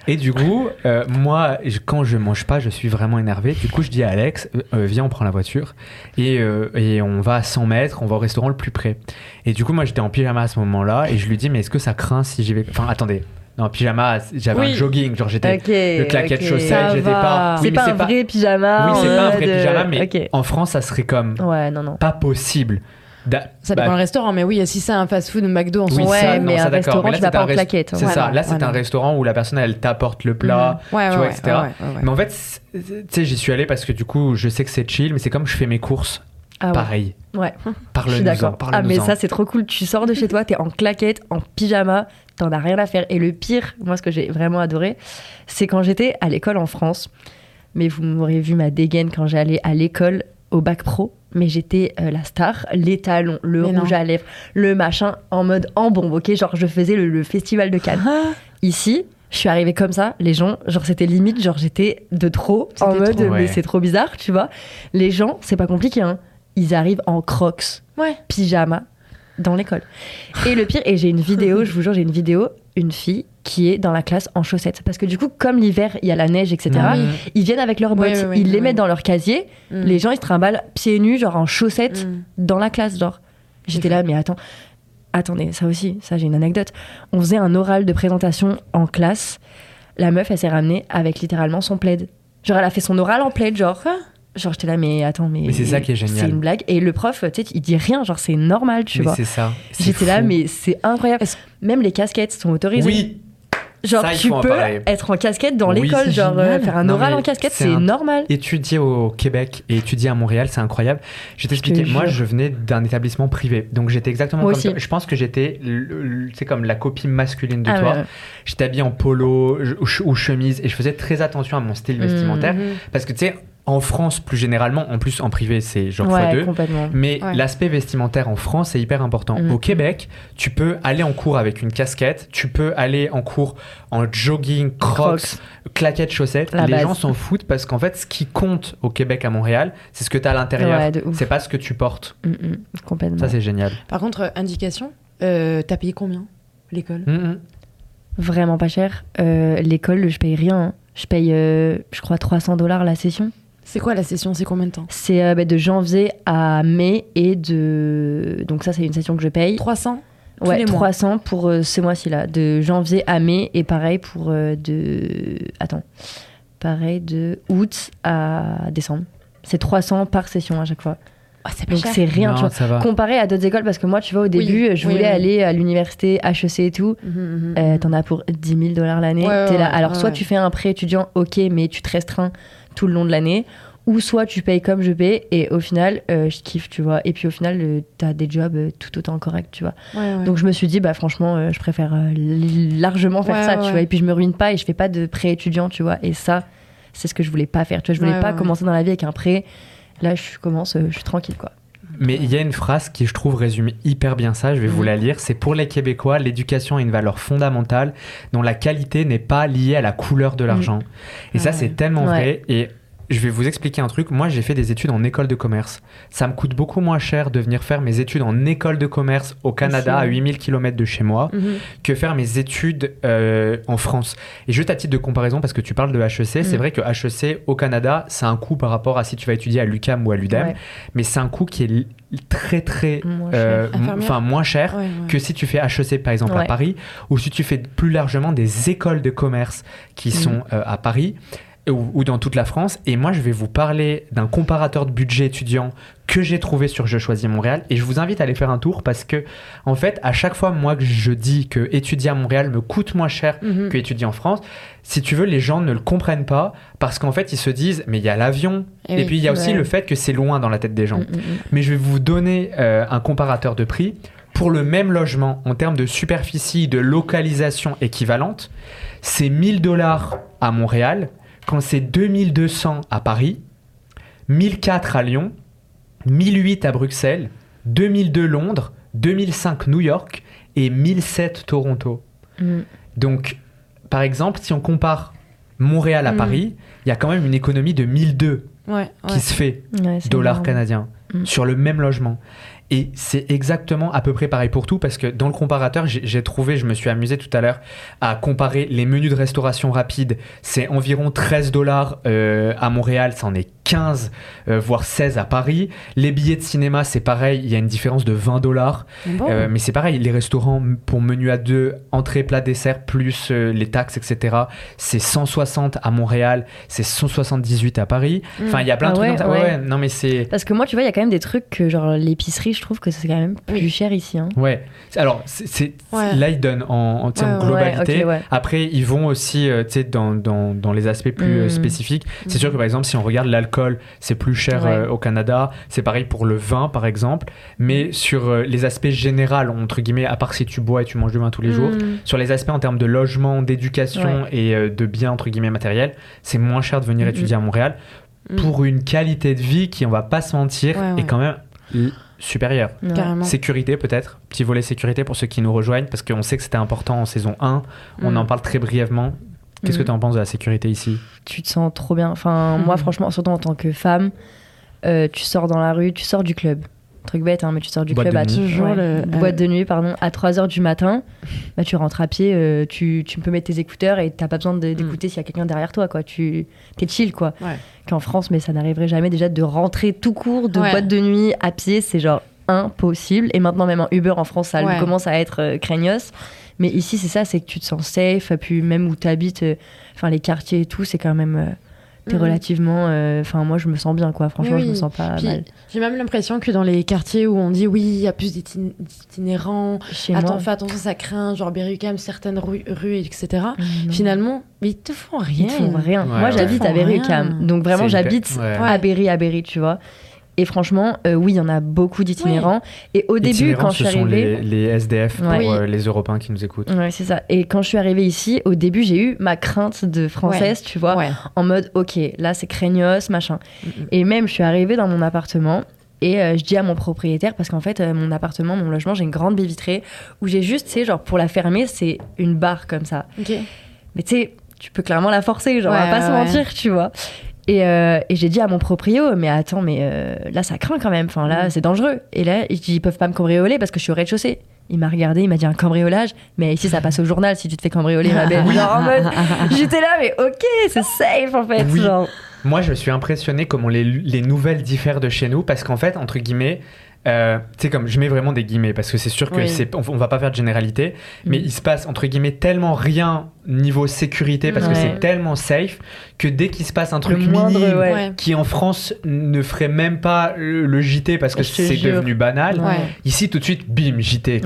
Et du coup, euh, moi, quand je mange pas, je suis vraiment énervé. Du coup, je dis à Alex, euh, euh, viens, on prend la voiture et, et, on va à 100 mètres, on va au restaurant le plus près. Et du coup, moi, j'étais en pyjama à ce moment-là et je lui dis, mais est-ce que ça craint si j'y vais? Enfin, attendez. Non, pyjama, j'avais un jogging, genre j'étais le claquette okay. chaussette, j'étais pas. c'est pas un vrai pyjama. Oui, c'est pas un vrai pyjama, mais en France, ça serait comme. Ouais, non, non. Pas possible ça dépend bah, un restaurant, mais oui, si c'est un fast-food McDo, on oui, ouais, mais un restaurant, tu vas pas en claquette. C'est ça. Là, c'est un restaurant où la personne, elle t'apporte le plat, mm. tu vois, etc. Mais en fait, tu sais, j'y suis allé parce que du coup, je sais que c'est chill, mais c'est comme je fais mes courses. Ah pareil. Ouais. Parle je suis d'accord. Ah, mais ça, c'est trop cool. Tu sors de chez toi, t'es en claquette, en pyjama, t'en as rien à faire. Et le pire, moi, ce que j'ai vraiment adoré, c'est quand j'étais à l'école en France. Mais vous m'aurez vu ma dégaine quand j'allais à l'école au bac pro mais j'étais euh, la star, les talons, le rouge à lèvres, le machin, en mode en bombe, ok? Genre, je faisais le, festival de Cannes. Ah. Ici, je suis arrivée comme ça, les gens, genre, c'était limite, genre, j'étais de trop, en mode, mais c'est trop bizarre, tu vois? Les gens, c'est pas compliqué, hein Ils arrivent en crocs, ouais. pyjama, dans l'école. Et le pire, et j'ai une vidéo, [LAUGHS] je vous jure, j'ai une vidéo, une fille qui est dans la classe en chaussettes. Parce que du coup, comme l'hiver, il y a la neige, etc., ah ils viennent avec leurs bottes, ils les mettent dans leur casier, mm. les gens, ils se trimballent pieds nus, genre en chaussettes, mm. dans la classe, genre. J'étais là, mais attends, attendez, ça aussi, ça j'ai une anecdote. On faisait un oral de présentation en classe La meuf, elle s'est ramenée avec littéralement son plaid. Genre, elle a fait son oral en plaid, genre. Genre, j'étais là, mais attends, mais. Mais c'est ça qui est génial. C'est une blague. Et le prof, tu sais, il dit rien, genre, c'est normal, tu mais vois. c'est ça. J'étais là, mais c'est incroyable. Même les casquettes sont autorisées. Oui, Genre, Ça, tu peux être en casquette dans Oui, l'école, c'est genre euh, faire un Non, oral en casquette, c'est c'est un- normal. étudier au Québec et étudier à Montréal, c'est incroyable. Je vais t'expliquer. te Moi, je venais d'un établissement privé, donc j'étais exactement Moi comme aussi. toi. Je pense que j'étais, sais, comme la copie masculine de Ah toi. ouais, ouais. J'étais habillé en polo je- ou, ch- ou chemise et je faisais très attention à mon style vestimentaire Mhm. parce que tu sais, en France plus généralement, en plus en privé, c'est genre Ouais, x2. complètement. Mais Ouais. l'aspect vestimentaire en France est hyper important. Mm. Au Québec, tu peux aller en cours avec une casquette, tu peux aller en cours en jogging, crocs, Crocs. claquettes, chaussettes. La Les base. gens s'en foutent parce qu'en fait, ce qui compte au Québec, à Montréal, c'est ce que tu as à l'intérieur. Ouais, c'est pas ce que tu portes. Mm, mm, complètement. Ça, c'est génial. Par contre, euh, indication, euh, t'as payé combien l'école? Vraiment pas cher. Euh, L'école, je paye rien. hein. Je paye, euh, je crois, 300 dollars la session. C'est quoi la session? C'est combien de temps? C'est euh, bah, de janvier à mai et de. Donc, ça, c'est une session que je paye. 300 tous Ouais, les mois? 300 pour euh, ce mois-ci là, de janvier à mai et pareil pour euh, de attends, pareil de août à décembre. C'est 300 par session à chaque fois. Ah, c'est pas Donc cher. c'est rien, Non, tu vois. Comparé à d'autres écoles, parce que moi, tu vois, au début, je oui, voulais oui. aller à l'université HEC et tout. Mhm, mhm, Euh, mhm. T'en as pour 10 000 dollars l'année. Ouais, là. Alors, ouais, soit tu fais un prêt étudiant, ok, mais tu te restreins tout le long de l'année. Ou soit tu payes comme je paye et au final, euh, je kiffe, tu vois. Et puis au final, euh, t'as des jobs euh, tout autant corrects, tu vois. Ouais, ouais. Donc je me suis dit, bah franchement, je préfère largement faire Ouais, ça, tu vois. Et puis je me ruine pas et je fais pas de prêt étudiant, tu vois. Et ça, c'est ce que je voulais pas faire. Tu vois, je voulais pas commencer dans la vie avec un prêt. Là, je commence, je suis tranquille, quoi. Mais il y a une phrase qui, je trouve, résume hyper bien ça. Je vais vous Mhm. la lire. C'est pour les Québécois, l'éducation est une valeur fondamentale dont la qualité n'est pas liée à la couleur de l'argent. Et ça, Ouais. c'est tellement Ouais. vrai. Et je vais vous expliquer un truc. Moi, j'ai fait des études en école de commerce. Ça me coûte beaucoup moins cher de venir faire mes études en école de commerce au Canada, à ouais. 8000 km de chez moi, Mhm. que faire mes études euh, en France. Et juste à titre de comparaison, parce que tu parles de HEC, c'est Mm. vrai que HEC au Canada, c'est un coût par rapport à si tu vas étudier à l'UCAM ou à l'UDEM, Ouais. mais c'est un coût qui est très très Moins euh, cher. enfin moins cher Ouais, ouais. que si tu fais HEC par exemple à. Paris ou si tu fais plus largement des écoles de commerce qui Mm. sont euh, à Paris ou, ou dans toute la France. Et moi, je vais vous parler d'un comparateur de budget étudiant que j'ai trouvé sur Je choisis Montréal. Et je vous invite à aller faire un tour parce que, en fait, à chaque fois, moi, que je dis que étudier à Montréal me coûte moins cher Mhm. que étudier en France, si tu veux, les gens ne le comprennent pas parce qu'en fait, ils se disent, mais il y a l'avion. Eh Et, oui. puis, il y a aussi le fait que c'est loin dans la tête des gens. Mm, mm, mm. Mais je vais vous donner euh, un comparateur de prix. Pour le même logement, en termes de superficie, de localisation équivalente, c'est 1000 dollars à Montréal, quand c'est 2200 à Paris, 1004 à Lyon, 1008 à Bruxelles, 2002 Londres, 2005 New York et 1007 Toronto. Mm. Donc, par exemple, si on compare Montréal à Mm. Paris, il y a quand même une économie de 1002 Ouais, qui ouais. se fait Ouais, dollars énorme. canadiens Mm. sur le même logement. Et c'est exactement à peu près pareil pour tout parce que dans le comparateur, j'ai trouvé, je me suis amusé tout à l'heure à comparer les menus de restauration rapide. C'est environ 13 dollars euh, à Montréal, ça en est 15, euh, voire 16 à Paris. Les billets de cinéma, c'est pareil, il y a une différence de 20 dollars. Bon? Euh, mais c'est pareil, les restaurants pour menu à deux, entrée, plat, dessert, plus euh, les taxes, etc. C'est 160 à Montréal, c'est 178 à Paris. Enfin, il y a plein de Ah trucs ouais, comme ça. ouais. non, mais c'est. Parce que moi, tu vois, il y a quand même des trucs que, genre, l'épicerie, je trouve que c'est quand même plus Oui. cher ici. Hein. Ouais. Alors, c'est, c'est- Ouais. là, ils donnent en, en, en globalité. ouais, ok, ouais. Après, ils vont aussi euh, tu sais, dans, dans, dans les aspects plus euh, Mm. spécifiques. C'est sûr que, par exemple, si on regarde l'alcool, c'est plus cher Ouais. euh, au Canada. C'est pareil pour le vin, par exemple. Mais sur euh, les aspects généraux, entre guillemets, à part si tu bois et tu manges du vin tous les jours, Mhm. sur les aspects en termes de logement, d'éducation et euh, de biens, entre guillemets, matériels, c'est moins cher de venir étudier à Montréal Mhm. pour une qualité de vie qui, on va pas se mentir, Ouais, ouais. est quand même supérieure. Sécurité peut-être, petit volet sécurité pour ceux qui nous rejoignent, parce qu'on sait que c'était important en saison 1, on Mm. en parle très brièvement. Qu'est-ce que Mm. tu en penses de la sécurité ici? Tu te sens trop bien. Enfin, moi, Mhm. franchement, surtout en tant que femme, euh, tu sors dans la rue, tu sors du club. Truc bête, hein, mais tu sors du Boîte club à. Toujours ouais, le- boîte de nuit, pardon, à 3h du matin. Bah, tu rentres à pied, euh, tu, tu peux mettre tes écouteurs et t'as pas besoin de- d'écouter s'il y a quelqu'un derrière toi, quoi. Tu t'es chill, quoi. Ouais. Qu'en France, mais ça n'arriverait jamais déjà de rentrer tout court de Ouais. boîte de nuit à pied, c'est genre impossible. Et maintenant, même en Uber en France, ça commence à être euh, craignos. Mais ici, c'est ça, c'est que tu te sens safe. Puis même où tu habites, euh, enfin les quartiers et tout, c'est quand même. Euh, t'es mhm. relativement. Enfin, moi, je me sens bien, quoi. Franchement, je me sens pas mal. J'ai même l'impression que dans les quartiers où on dit oui, il y a plus d'itinérants, attends, fais attention, ça craint, genre Berry-UQAM, certaines rues, rues etc. Finalement, mais ils te font rien. Ils te font rien. moi, j'habite à Berry-UQAM. Donc, vraiment, j'habite à Berry, à Berry, tu vois. Et franchement, euh, oui, il y en a beaucoup d'itinérants. Et au début, quand je suis arrivée. Les, les, SDF pour euh, les Européens qui nous écoutent. Ouais, c'est ça. Et quand je suis arrivée ici, au début, j'ai eu ma crainte de française, tu vois, en mode, ok, là, c'est craignos, machin. Mm, mm. Et même, je suis arrivée dans mon appartement. Et euh, je dis à mon propriétaire, parce qu'en fait, mon appartement, mon logement, j'ai une grande baie vitrée où j'ai juste, tu sais, genre pour la fermer, c'est une barre comme ça. Mais tu sais, tu peux clairement la forcer, genre, on va pas se mentir, tu vois. Euh, et, j'ai dit à mon proprio, mais attends, mais euh, là, ça craint quand même. Enfin, là, mm. c'est dangereux. Et là, ils ils peuvent pas me cambrioler parce que je suis au rez-de-chaussée. Il m'a regardé, il m'a dit un cambriolage. Mais ici, ça passe au journal si tu te fais cambrioler, ma belle. Genre en mode, [LAUGHS] j'étais là, mais ok, c'est safe en fait. Moi, je suis impressionné comment les, les nouvelles diffèrent de chez nous parce qu'en fait, entre guillemets, euh, tu sais, comme je mets vraiment des guillemets parce que c'est sûr que c'est, on, va pas faire de généralité, mais mm. il se passe entre guillemets tellement rien niveau sécurité parce que c'est tellement safe que dès qu'il se passe un truc minime qui en France ne ferait même pas le, JT parce que c'est devenu banal, ici tout de suite, bim, JT.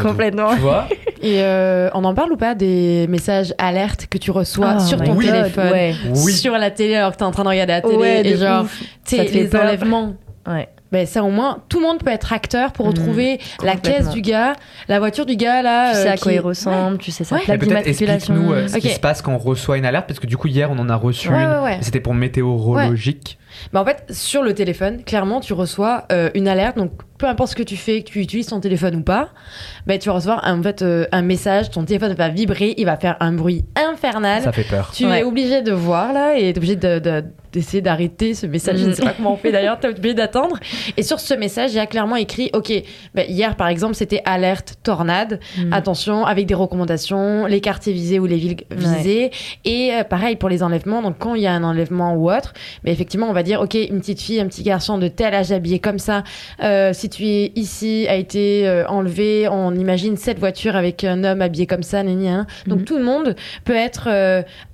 complètement. Tu vois [LAUGHS] Et euh, on en parle ou pas des messages alertes que tu reçois ah, sur ton téléphone, sur la télé alors que t'es en train de regarder la télé et genre, tu les enlèvements. Ouais ben ça au moins tout le monde peut être acteur pour mmh, retrouver la caisse du gars, la voiture du gars là. Tu sais à euh, quoi il ressemble, tu sais sa plaque d'immatriculation. Explique-nous euh, ce qui se passe quand on reçoit une alerte parce que du coup hier on en a reçu une. C'était pour météorologique. Ben, en fait sur le téléphone clairement tu reçois euh, une alerte donc peu importe ce que tu fais, que tu utilises ton téléphone ou pas, ben, tu vas recevoir en fait un message, ton téléphone va vibrer, il va faire un bruit infernal. Ça fait peur. Tu es obligé de voir là et es obligé de d'essayer d'arrêter ce message. Je ne sais pas comment on fait d'ailleurs, [LAUGHS] tu es obligé d'attendre. Et sur ce message, il y a clairement écrit Ok, bah, hier par exemple, c'était alerte tornade. Mm. Attention, avec des recommandations, les quartiers visés ou les villes visées. Et euh, pareil pour les enlèvements. Donc quand il y a un enlèvement ou autre, mais effectivement, on va dire Ok, une petite fille, un petit garçon de tel âge habillé comme ça, euh, situé ici, a été euh, enlevé. On imagine cette voiture avec un homme habillé comme ça, hein. Donc mm. tout le monde peut être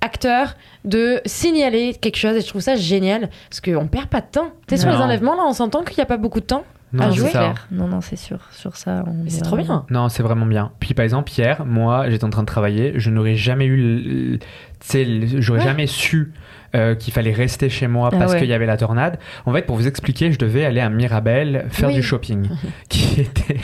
acteur de signaler quelque chose et je trouve ça génial parce qu'on perd pas de temps. Tu sais, sur les enlèvements, là, on s'entend qu'il n'y a pas beaucoup de temps. Non, à jouer. Non, non, c'est sûr. Sur ça, c'est trop bien. Non, c'est vraiment bien. Puis par exemple, hier, moi, j'étais en train de travailler, je n'aurais jamais eu. Tu sais, j'aurais jamais su euh, qu'il fallait rester chez moi ah parce qu'il y avait la tornade. En fait, pour vous expliquer, je devais aller à Mirabel faire du shopping. [LAUGHS] qui était...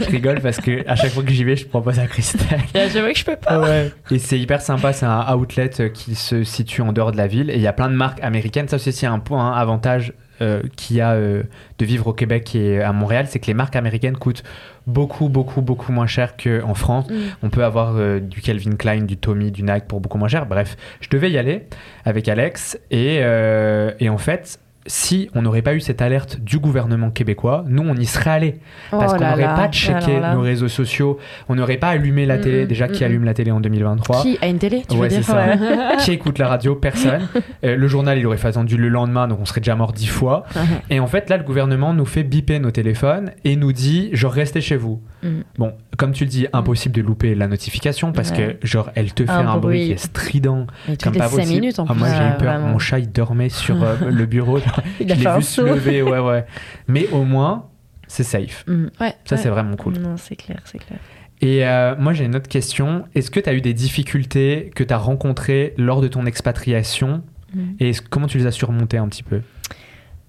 je rigole parce que à chaque fois que j'y vais, je propose à Christelle. J'avoue que je peux pas. Et c'est hyper sympa. C'est un outlet qui se situe en dehors de la ville et il y a plein de marques américaines. Ça, c'est un point, un avantage euh, qu'il y a euh, de vivre au Québec et à Montréal, c'est que les marques américaines coûtent beaucoup, beaucoup, beaucoup moins cher qu'en France. Mm. On peut avoir euh, du Calvin Klein, du Tommy, du Nike pour beaucoup moins cher. Bref, je devais y aller avec Alex et, et en fait, si on n'aurait pas eu cette alerte du gouvernement québécois, nous, on y serait allé. Parce oh qu'on n'aurait pas checké nos réseaux sociaux, on n'aurait pas allumé la télé. Déjà, qui allume la télé en 2023 Qui a une télé tu veux dire [LAUGHS] Qui écoute la radio Personne. [LAUGHS] Euh, le journal, il aurait fait attendu le lendemain, donc on serait déjà mort dix fois. et en fait, là, le gouvernement nous fait biper nos téléphones et nous dit, genre, restez chez vous. Mm. Bon, comme tu le dis, impossible de louper la notification parce que, genre, elle te fait un, bruit. qui est strident. comme pas possible. minutes en ah, moi, j'ai eu peur. Mon chat, il dormait sur euh, le bureau. [LAUGHS] il a fait un saut. ouais, ouais. Mais au moins, c'est safe. Mm. Ouais, ça, c'est vraiment cool. Non, c'est clair, c'est clair. Et euh, moi, j'ai une autre question. Est-ce que tu as eu des difficultés que tu as rencontrées lors de ton expatriation mm. Et comment tu les as surmontées un petit peu?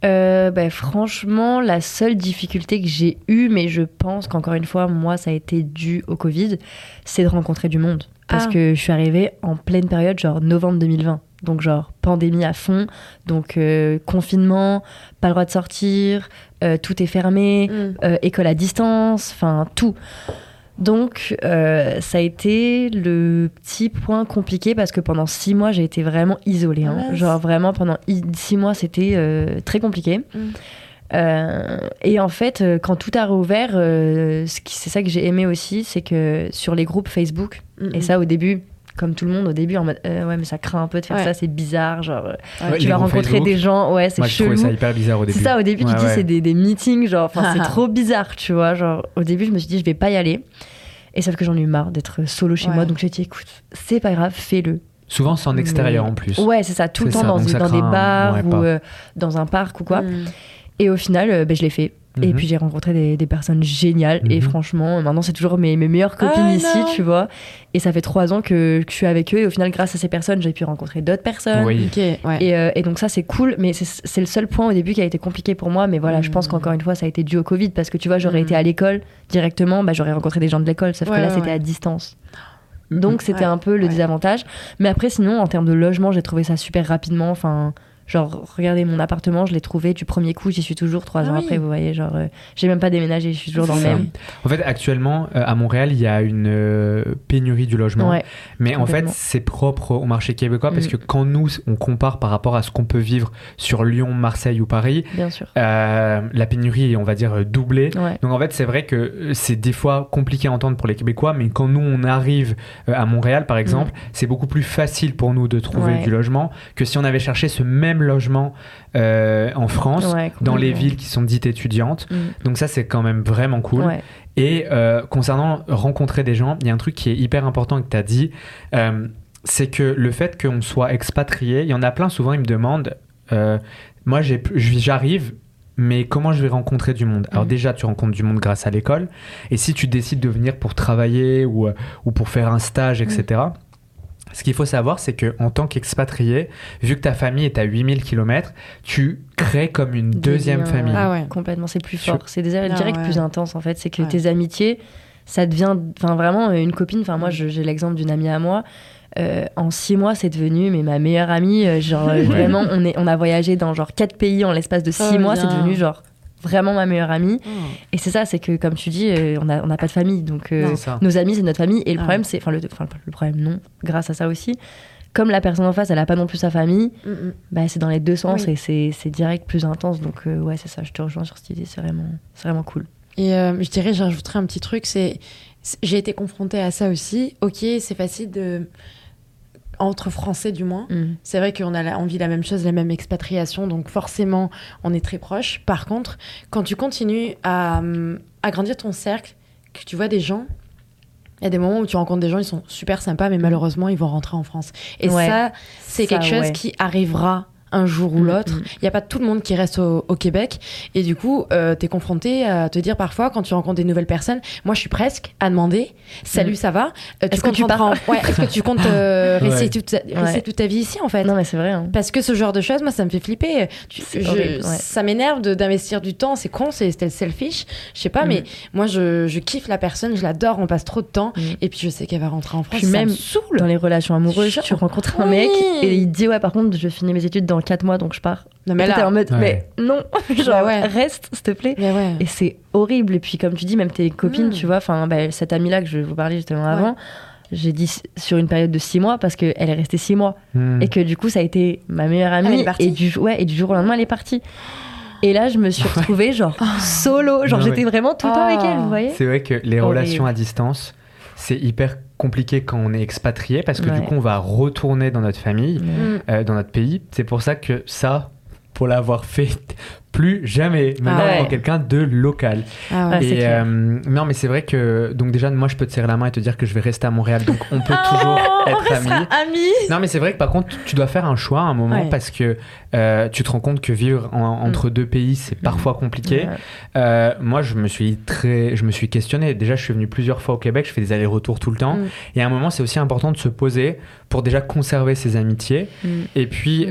Euh, bah, franchement, la seule difficulté que j'ai eue, mais je pense qu'encore une fois, moi, ça a été dû au Covid, c'est de rencontrer du monde. Parce ah. que je suis arrivée en pleine période, genre novembre 2020. Donc genre pandémie à fond, donc euh, confinement, pas le droit de sortir, euh, tout est fermé, mm. euh, école à distance, enfin tout. Donc ça a été le petit point compliqué parce que pendant six mois j'ai été vraiment isolée. Hein. Genre vraiment pendant six mois c'était très compliqué. Mm. et en fait, quand tout a réouvert, c'est ça que j'ai aimé aussi, c'est que sur les groupes Facebook, mm, et ça au début, comme tout le monde au début en mode euh, ouais mais ça craint un peu de faire ça c'est bizarre genre euh, tu vas rencontrer des gens ouais c'est chelou ça hyper bizarre au début. c'est ça au début tu dis c'est des, des, meetings genre enfin c'est [LAUGHS] trop bizarre tu vois genre au début je me suis dit je vais pas y aller. Et sauf que j'en ai eu marre d'être solo chez moi donc j'ai dit écoute c'est pas grave fais-le. Souvent c'est en extérieur en plus. ouais c'est ça tout le temps dans, dans des bars ou euh, dans un parc ou quoi. Mm. et au final ben, je l'ai fait et mhm. puis j'ai rencontré des, personnes géniales. Et mhm. franchement, maintenant c'est toujours mes, mes meilleures copines ah, ici, tu vois. Et ça fait trois ans que, je suis avec eux. Et au final, grâce à ces personnes, j'ai pu rencontrer d'autres personnes. Oui. Euh, et, donc ça, c'est cool. Mais c'est le seul point au début qui a été compliqué pour moi. Mais voilà, je pense mhm. qu'encore une fois, ça a été dû au Covid. Parce que tu vois, j'aurais été à l'école directement, bah, j'aurais rencontré des gens de l'école. Sauf que là, c'était à distance. Donc c'était un peu le désavantage. Mais après, sinon, en termes de logement, j'ai trouvé ça super rapidement. Enfin Genre, regardez mon appartement, je l'ai trouvé du premier coup, j'y suis toujours trois ah ans après, vous voyez. Genre, euh, j'ai même pas déménagé, je suis toujours dans le même. En fait, actuellement, euh, à Montréal, il y a une euh, pénurie du logement. mais en fait, c'est propre au marché québécois parce mm. que quand nous, on compare par rapport à ce qu'on peut vivre sur Lyon, Marseille ou Paris, Bien sûr. la pénurie est, on va dire, doublée. Donc en fait, c'est vrai que c'est des fois compliqué à entendre pour les Québécois, mais quand nous, on arrive à Montréal, par exemple, mm. c'est beaucoup plus facile pour nous de trouver du logement que si on avait cherché ce même logement euh, en France, dans les villes qui sont dites étudiantes. Mm. Donc ça, c'est quand même vraiment cool. Et euh, concernant rencontrer des gens, il y a un truc qui est hyper important que tu as dit, euh, c'est que le fait qu'on soit expatrié, il y en a plein souvent, ils me demandent, moi j'arrive, mais comment je vais rencontrer du monde? Alors mm. déjà, tu rencontres du monde grâce à l'école, et si tu décides de venir pour travailler ou, ou pour faire un stage, etc., ce qu'il faut savoir, c'est que en tant qu'expatrié, vu que ta famille est à 8000 km, tu crées comme une deuxième famille. Ah ouais, complètement, c'est plus fort. C'est des ah direct plus intense en fait. C'est que tes amitiés, ça devient enfin vraiment une copine. Enfin moi, j'ai l'exemple d'une amie à moi. Euh, en six mois, c'est devenu mais ma meilleure amie. Euh, genre [LAUGHS] vraiment, on est, on a voyagé dans genre quatre pays en l'espace de six oh, mois. C'est devenu genre vraiment ma meilleure amie. Oh. Et c'est ça, c'est que comme tu dis, euh, on n'a on a pas de famille. Donc euh, nos amis, c'est notre famille. Et le ah problème, c'est. Enfin, le, le, problème, non, grâce à ça aussi. Comme la personne en face, elle n'a pas non plus sa famille, mm, mm. bah, c'est dans les deux sens et c'est direct plus intense. Donc, euh, ouais, c'est ça, je te rejoins sur cette idée, c'est vraiment, vraiment cool. Et je dirais, j'ajouterais un petit truc, c'est. J'ai été confrontée à ça aussi. Ok, c'est facile de entre Français du moins. Mm. C'est vrai qu'on a on vit la même chose, la même expatriation, donc forcément on est très proches. Par contre, quand tu continues à agrandir ton cercle, que tu vois des gens, il y a des moments où tu rencontres des gens, ils sont super sympas, mais malheureusement ils vont rentrer en France. Et ça, c'est quelque chose qui arrivera un jour ou mm, l'autre. Mm. Il n'y a pas tout le monde qui reste au, Québec. Et du coup, euh, tu es confronté à te dire parfois, quand tu rencontres des nouvelles personnes, moi je suis presque à demander Salut, mm. ça va? Euh, Est-ce que, tu Est-ce que tu comptes euh, [LAUGHS] rester, toute ta... vie ici en fait? Non, mais c'est vrai. Hein. Parce que ce genre de choses, moi ça me fait flipper. Ça m'énerve d'investir du temps. C'est con, c'est selfish. Je sais pas, mais moi je, je, kiffe la personne, je l'adore, on passe trop de temps. Et puis je sais qu'elle va rentrer en France. Puis même dans les relations amoureuses, tu rencontres un mec et il dit Ouais, par contre, je finis mes études dans 4 mois, donc je pars. Non, mais là, en mode, mais non, [LAUGHS] genre, bah reste, s'il te plaît. Et c'est horrible. Et puis, comme tu dis, même tes copines, mm. tu vois, enfin, bah, cette amie-là que je vous parlais justement avant, j'ai dit sur une période de 6 mois parce qu'elle est restée 6 mois. Mm. Et que du coup, ça a été ma meilleure amie. et, du, ouais, et du jour au lendemain, elle est partie. Et là, je me suis retrouvée, genre, [LAUGHS] solo. Genre, j'étais vraiment tout le temps avec elle, vous voyez. C'est vrai que les relations à distance, c'est hyper compliqué quand on est expatrié parce que du coup on va retourner dans notre famille, mm. euh, dans notre pays. C'est pour ça que ça, pour l'avoir fait plus jamais maintenant ah quelqu'un de local. Ah et euh, non, mais c'est vrai que donc déjà moi je peux te serrer la main et te dire que je vais rester à Montréal, donc on peut oh, toujours être amis. Non, mais c'est vrai que par contre tu dois faire un choix à un moment parce que euh, tu te rends compte que vivre entre mm. deux pays c'est mm. parfois compliqué. Euh, moi je me suis très, je me suis questionné. Déjà je suis venu plusieurs fois au Québec, je fais des allers-retours tout le temps. Mm. Et à un moment c'est aussi important de se poser pour déjà conserver ses amitiés. Et puis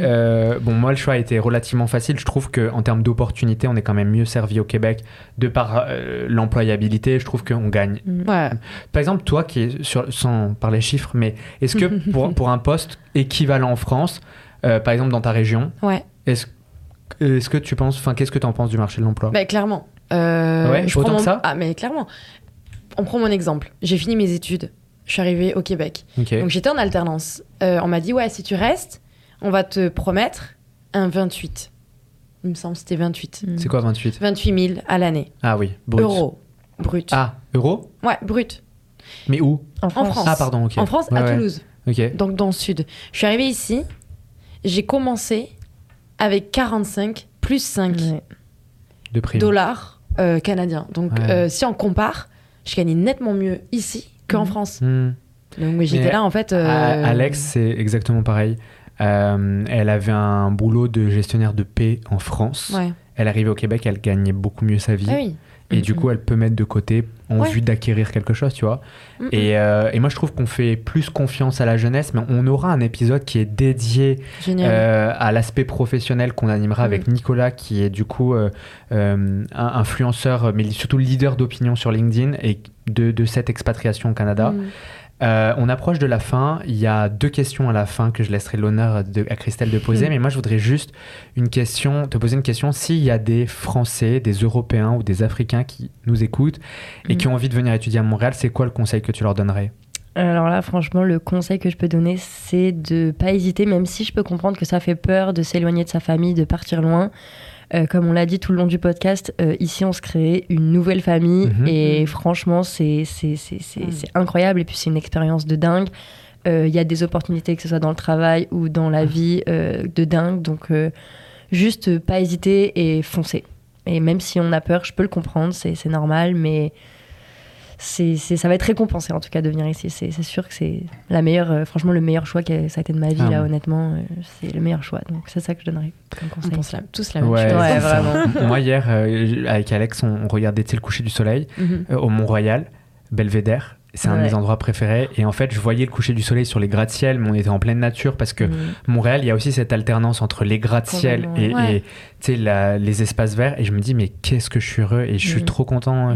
bon moi le choix a été relativement facile. Je trouve que en termes de opportunités, on est quand même mieux servi au Québec de par euh, l'employabilité. Je trouve qu'on gagne. Mm. Par exemple, toi qui es sur, sans parler chiffres, mais est-ce que [LAUGHS] pour, pour, un poste équivalent en France, euh, par exemple dans ta région, ouais. est-ce est-ce que tu penses, enfin, qu'est-ce que tu en penses du marché de l'emploi? Bah, Clairement. Euh, ouais, je autant que ça? Ah, mais clairement. On prend mon exemple. J'ai fini mes études. Je suis arrivée au Québec. Donc j'étais en alternance. on m'a dit, ouais, si tu restes, on va te promettre un 28 il me semble, c'était 28. C'est quoi 28 28 000 à l'année. Ah oui, brut. Euros, brut. Ah, euros Ouais, brut. Mais où en France. Ah, pardon, ok. En France, à Toulouse. Ok. Donc dans le sud. Je suis arrivée ici, j'ai commencé avec 45 plus 5 de dollars euh, canadiens. Donc euh, si on compare, je gagnais nettement mieux ici qu'en mmh. France. Mmh. Donc j'étais là en fait. Euh, Alex, c'est exactement pareil. Elle avait un boulot de gestionnaire de paix en France. Elle arrivait au Québec, elle gagnait beaucoup mieux sa vie. Ah oui. Et du coup, elle peut mettre de côté en vue d'acquérir quelque chose, tu vois. Et, euh, et, moi, je trouve qu'on fait plus confiance à la jeunesse, mais on aura un épisode qui est dédié euh, à l'aspect professionnel qu'on animera avec Nicolas, qui est du coup euh, un influenceur, mais surtout leader d'opinion sur LinkedIn et de, de, cette expatriation au Canada. Mm. Euh, on approche de la fin. Il y a deux questions à la fin que je laisserai l'honneur à Christelle de poser. Hmm. Mais moi, je voudrais juste une question, te poser une question. S'il y a des Français, des Européens ou des Africains qui nous écoutent et qui hmm. ont envie de venir étudier à Montréal, c'est quoi le conseil que tu leur donnerais? Alors là, franchement, le conseil que je peux donner, c'est de pas hésiter, même si je peux comprendre que ça fait peur de s'éloigner de sa famille, de partir loin. Euh, comme on l'a dit tout le long du podcast, euh, ici on se crée une nouvelle famille mhm. et franchement c'est mm. incroyable et puis c'est une expérience de dingue. Euh, il y a des opportunités que ce soit dans le travail ou dans la vie de dingue donc juste pas hésiter et foncer. Et même si on a peur, je peux le comprendre, c'est normal mais c'est, ça va être récompensé en tout cas de venir ici. C'est, sûr que c'est la meilleure, euh, franchement le meilleur choix que ça a été de ma vie ah là honnêtement. Euh, c'est le meilleur choix. Donc c'est ça que je donnerais comme conseil. On pense tous la même chose. Ouais, vraiment. [LAUGHS] Moi hier euh, avec Alex on, regardait le coucher du soleil mhm. au Mont-Royal, Belvédère. C'est un de mes endroits préférés. Et en fait, je voyais le coucher du soleil sur les gratte-ciel, mais on était en pleine nature parce que mhm. Montréal, il y a aussi cette alternance entre les gratte-ciel et, les espaces verts. Et je me dis, mais qu'est-ce que je suis heureux et je suis mhm. trop content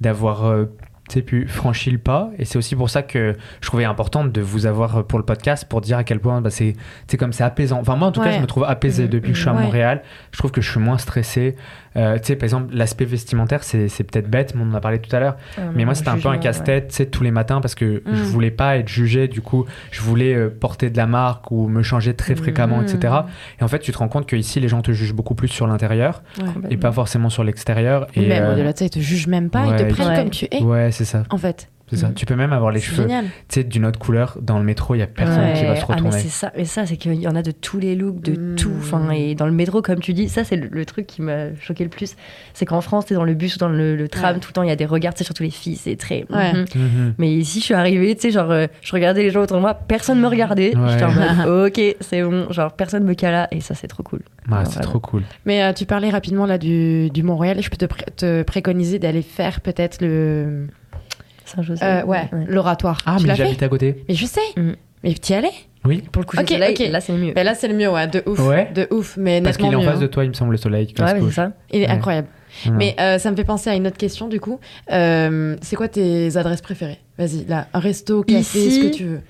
d'avoir sais, pu franchir le pas. Et c'est aussi pour ça que je trouvais important de vous avoir pour le podcast pour dire à quel point bah, c'est comme c'est apaisant. Enfin, moi, en tout cas, je me trouve apaisé mmh, depuis que je suis à Montréal. Je trouve que je suis moins stressé. Euh, tu sais, par exemple, l'aspect vestimentaire, c'est peut-être bête, mais on en a parlé tout à l'heure. Ah, mais moi, c'était un peu un casse-tête, tu sais, tous les matins parce que je mmh. voulais pas être jugé. Du coup, je voulais euh, porter de la marque ou me changer très fréquemment, etc. Mmh. Et en fait, tu te rends compte qu'ici, les gens te jugent beaucoup plus sur l'intérieur et pas forcément sur l'extérieur. Et même euh, au-delà de ça, ils te jugent même pas, ils te prennent comme tu es. Ouais, c'est ça. En fait. Mm. Tu peux même avoir les cheveux d'une autre couleur dans le métro, il y a personne qui va se retourner. Ah, mais c'est ça, mais ça c'est qu'il y en a de tous les looks, de mm. tout. Enfin, et dans le métro, comme tu dis, ça c'est le, truc qui m'a choqué le plus. C'est qu'en France, tu es dans le bus ou dans le, tram, tout le temps il y a des regards, tu surtout les filles, c'est très. Mhm. Mhm. Mais ici, je suis arrivée, tu sais, genre, euh, je regardais les gens autour de moi, personne me regardait. J'étais en mode, [LAUGHS] ok, c'est bon, genre, personne me cala, et ça c'est trop cool. c'est trop cool. Mais euh, tu parlais rapidement là du, du Montréal, je peux te, te préconiser d'aller faire peut-être le Saint-Joseph. Euh, ouais, l'oratoire. Ah, mais j'habite à côté. Mais je sais. Mm. Mais tu y allais? Oui. Pour le coup, okay, soleil, là c'est le mieux. Mais là c'est le mieux, ouais, de ouf. Ouais. De ouf, mais Parce qu'il est en face de toi, il me semble, le soleil. Ouais, c'est ça. Il est incroyable. Mais euh, ça me fait penser à une autre question du coup. Euh, c'est quoi tes adresses préférées? Vas-y, là, un resto, café, ce que tu veux.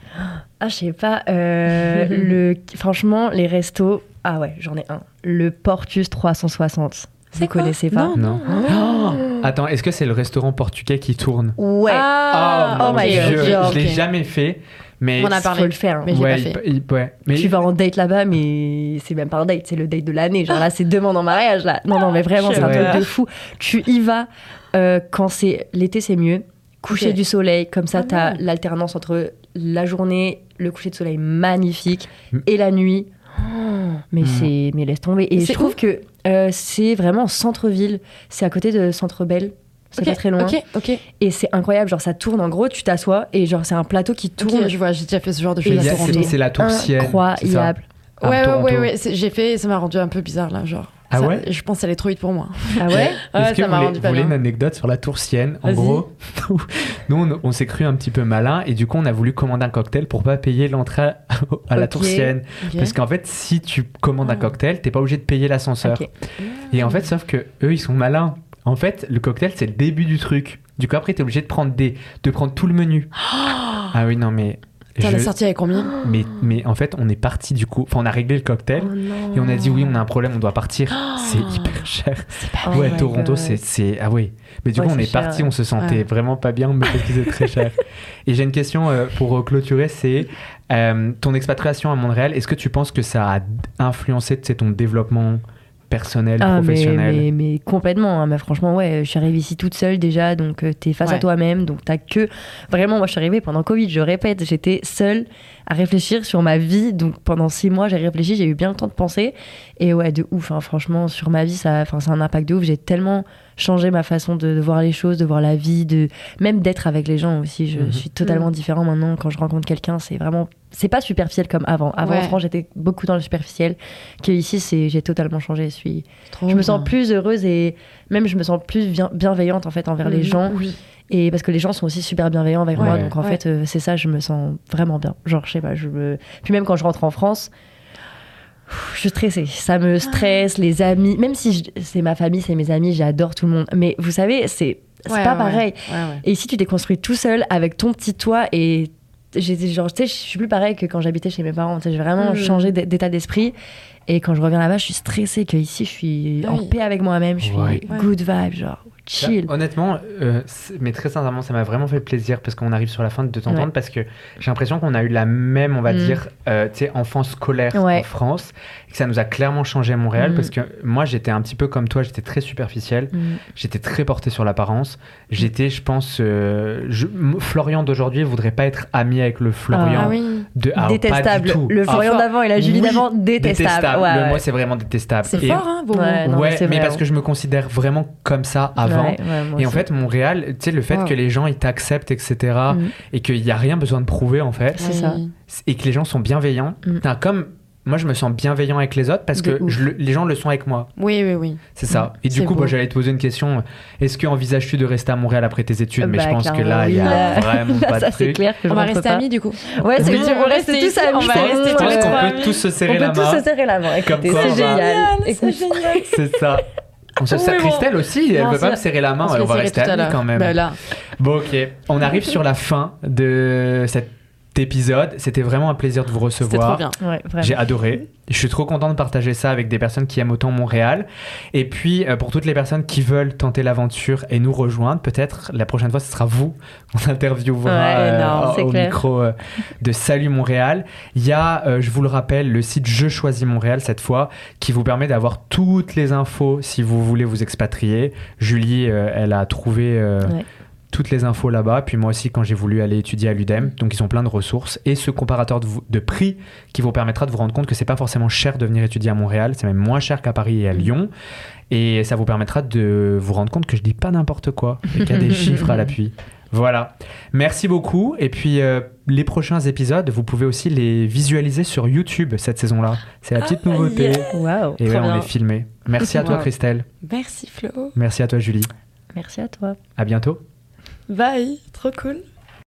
Ah, je sais pas. [LAUGHS] le... Franchement, les restos. Ah ouais, j'en ai un. Le Portus 360. Vous connaissez pas Non. Oh. Attends, est-ce que c'est le restaurant portugais qui tourne Ouais. Ah, oh, my god. Je, l'ai jamais fait. Mais on a parlé. Faut le faire. Mais ouais, pas fait. ouais. Mais... Tu vas en date là-bas, mais c'est même pas un date, c'est le date de l'année. Genre là, c'est demande en mariage là. Non, non, mais vraiment, c'est un truc de fou. Tu y vas euh, quand c'est l'été, c'est mieux. Coucher du soleil, comme ça, tu as l'alternance entre la journée, le coucher de soleil magnifique, mm. et la nuit. Mais mm. c'est, mais laisse tomber. Et je trouve que euh, c'est vraiment centre-ville. C'est à côté de Centre Belle. C'est pas très loin. Ok, ok. Et c'est incroyable. Genre, ça tourne en gros, tu t'assois et genre, c'est un plateau qui tourne. je vois, j'ai déjà fait ce genre de choses C'est la tour sienne. Incroyable. Ouais, ouais, ouais, J'ai fait, ça m'a rendu un peu bizarre là, genre. Ah ouais Je pense qu'elle est trop vite pour moi. Ah ouais, Est-ce que vous voulez, une anecdote sur la tour Sienne En gros, [LAUGHS] nous, on, s'est cru un petit peu malin et du coup, on a voulu commander un cocktail pour pas payer l'entrée à la tour Sienne. Parce qu'en fait, si tu commandes un ah. cocktail, t'es pas obligé de payer l'ascenseur. Et en fait, sauf que eux, ils sont malins. En fait, le cocktail, c'est le début du truc. Du coup, après, t'es obligé de prendre des, de prendre tout le menu. [GASPS] ah oui, non, mais T'en as sorti avec combien mais, mais en fait, on est parti du coup. Enfin, on a réglé le cocktail oh et on a dit oui, on a un problème, on doit partir. [GASPS] c'est hyper cher. Pas ouais, Toronto, c'est. Ah oui. Mais du coup, on est, parti, on se sentait vraiment pas bien, mais parce que c'est très cher. [LAUGHS] Et j'ai une question euh, pour euh, clôturer c'est euh, ton expatriation à Montréal, est-ce que tu penses que ça a influencé ton développement personnelle, ah, professionnelle mais, mais, complètement. Hein. mais franchement, ouais, je suis arrivée ici toute seule déjà, donc euh, tu es face à toi-même, donc t'as que. Vraiment, moi je suis arrivée pendant Covid, je répète, j'étais seule à réfléchir sur ma vie. Donc pendant six mois, j'ai réfléchi, j'ai eu bien le temps de penser. Et ouais, de ouf. Hein, franchement, sur ma vie, ça, enfin, c'est un impact de ouf. J'ai tellement changé ma façon de, voir les choses, de voir la vie, de même d'être avec les gens aussi. Je mhm. suis totalement mhm. différent maintenant. Quand je rencontre quelqu'un, c'est vraiment, c'est pas superficiel comme avant. Avant, en France, j'étais beaucoup dans le superficiel. Que ici, c'est, j'ai totalement changé. Je suis, je me sens plus heureuse et même je me sens plus bienveillante en fait envers les gens. Oui. Et parce que les gens sont aussi super bienveillants avec moi. Donc en fait, euh, c'est ça, je me sens vraiment bien. Genre, je sais pas, je me. Puis même quand je rentre en France, je suis stressée. Ça me stresse, les amis. Même si c'est ma famille, c'est mes amis, j'adore tout le monde. Mais vous savez, c'est pas pareil. Et ici, tu t'es construit tout seul avec ton petit toit et genre, je suis plus pareil que quand j'habitais chez mes parents. J'ai vraiment mmh. changé d'état d'esprit. Et quand je reviens là-bas, je suis stressée que ici, je suis en paix avec moi-même. Je suis good vibe, genre chill. Honnêtement, euh, mais très sincèrement, ça m'a vraiment fait plaisir parce qu'on arrive sur la fin de t'entendre parce que j'ai l'impression qu'on a eu la même, on va mm. dire, euh, tu sais, enfance scolaire en France et que ça nous a clairement changé à Montréal mm. parce que moi, j'étais un petit peu comme toi, j'étais très superficiel, mm. j'étais très porté sur l'apparence. J'étais, je pense, euh, Florian d'aujourd'hui voudrait pas être ami avec le Florian ah de détestable. Le Florian d'avant et la Julie d'avant détestable. moi, c'est vraiment détestable. C'est fort, hein, vos Ouais, mais parce que je me considère vraiment comme ça avant et en fait, Montréal, tu sais, le fait que les gens ils t'acceptent, etc., mm. et qu'il n'y a rien besoin de prouver, en fait. C'est ça. Et que les gens sont bienveillants. Mm. Comme moi, je me sens bienveillant avec les autres parce que les gens le sont avec moi. Oui, oui, oui. C'est ça. Et du coup, moi, j'allais te poser une question. Est-ce que envisages-tu de rester à Montréal après tes études? Mais je bah, pense que là, il n'y a [LAUGHS] vraiment pas de truc. Clair on va rester amis, du coup. Ouais, c'est oui, on, reste tous amis. On va rester tous On peut tous se serrer la main. On peut tous se serrer la main. C'est génial. C'est ça. Ça, Christelle aussi, elle ne veut pas me serrer la main, on, on va rester amis quand même. Bah, bon, ok. On arrive sur la fin de cette épisode. C'était vraiment un plaisir de vous recevoir. Trop bien. Ouais, J'ai adoré. Je suis trop content de partager ça avec des personnes qui aiment autant Montréal. Et puis, euh, pour toutes les personnes qui veulent tenter l'aventure et nous rejoindre, peut-être la prochaine fois, ce sera vous [LAUGHS] qu'on interviewera euh, au micro euh, de Salut Montréal. Il y a, je vous le rappelle, le site Je choisis Montréal cette fois, qui vous permet d'avoir toutes les infos si vous voulez vous expatrier. Julie, elle a trouvé toutes les infos là-bas. Puis moi aussi, quand j'ai voulu aller étudier à l'UDEM, donc ils ont plein de ressources et ce comparateur de, prix qui vous permettra de vous rendre compte que c'est pas forcément cher de venir étudier à Montréal, c'est même moins cher qu'à Paris et à Lyon. Et ça vous permettra de vous rendre compte que je dis pas n'importe quoi et qu'il y a des [LAUGHS] chiffres à l'appui. Voilà. Merci beaucoup. Et puis, euh, les prochains épisodes, vous pouvez aussi les visualiser sur YouTube cette saison-là. C'est la petite ah, nouveauté. Et on est filmé. Merci à toi, Christelle. Merci, Flo. Merci à toi, Julie. Merci à toi. À bientôt. Bye, trop cool.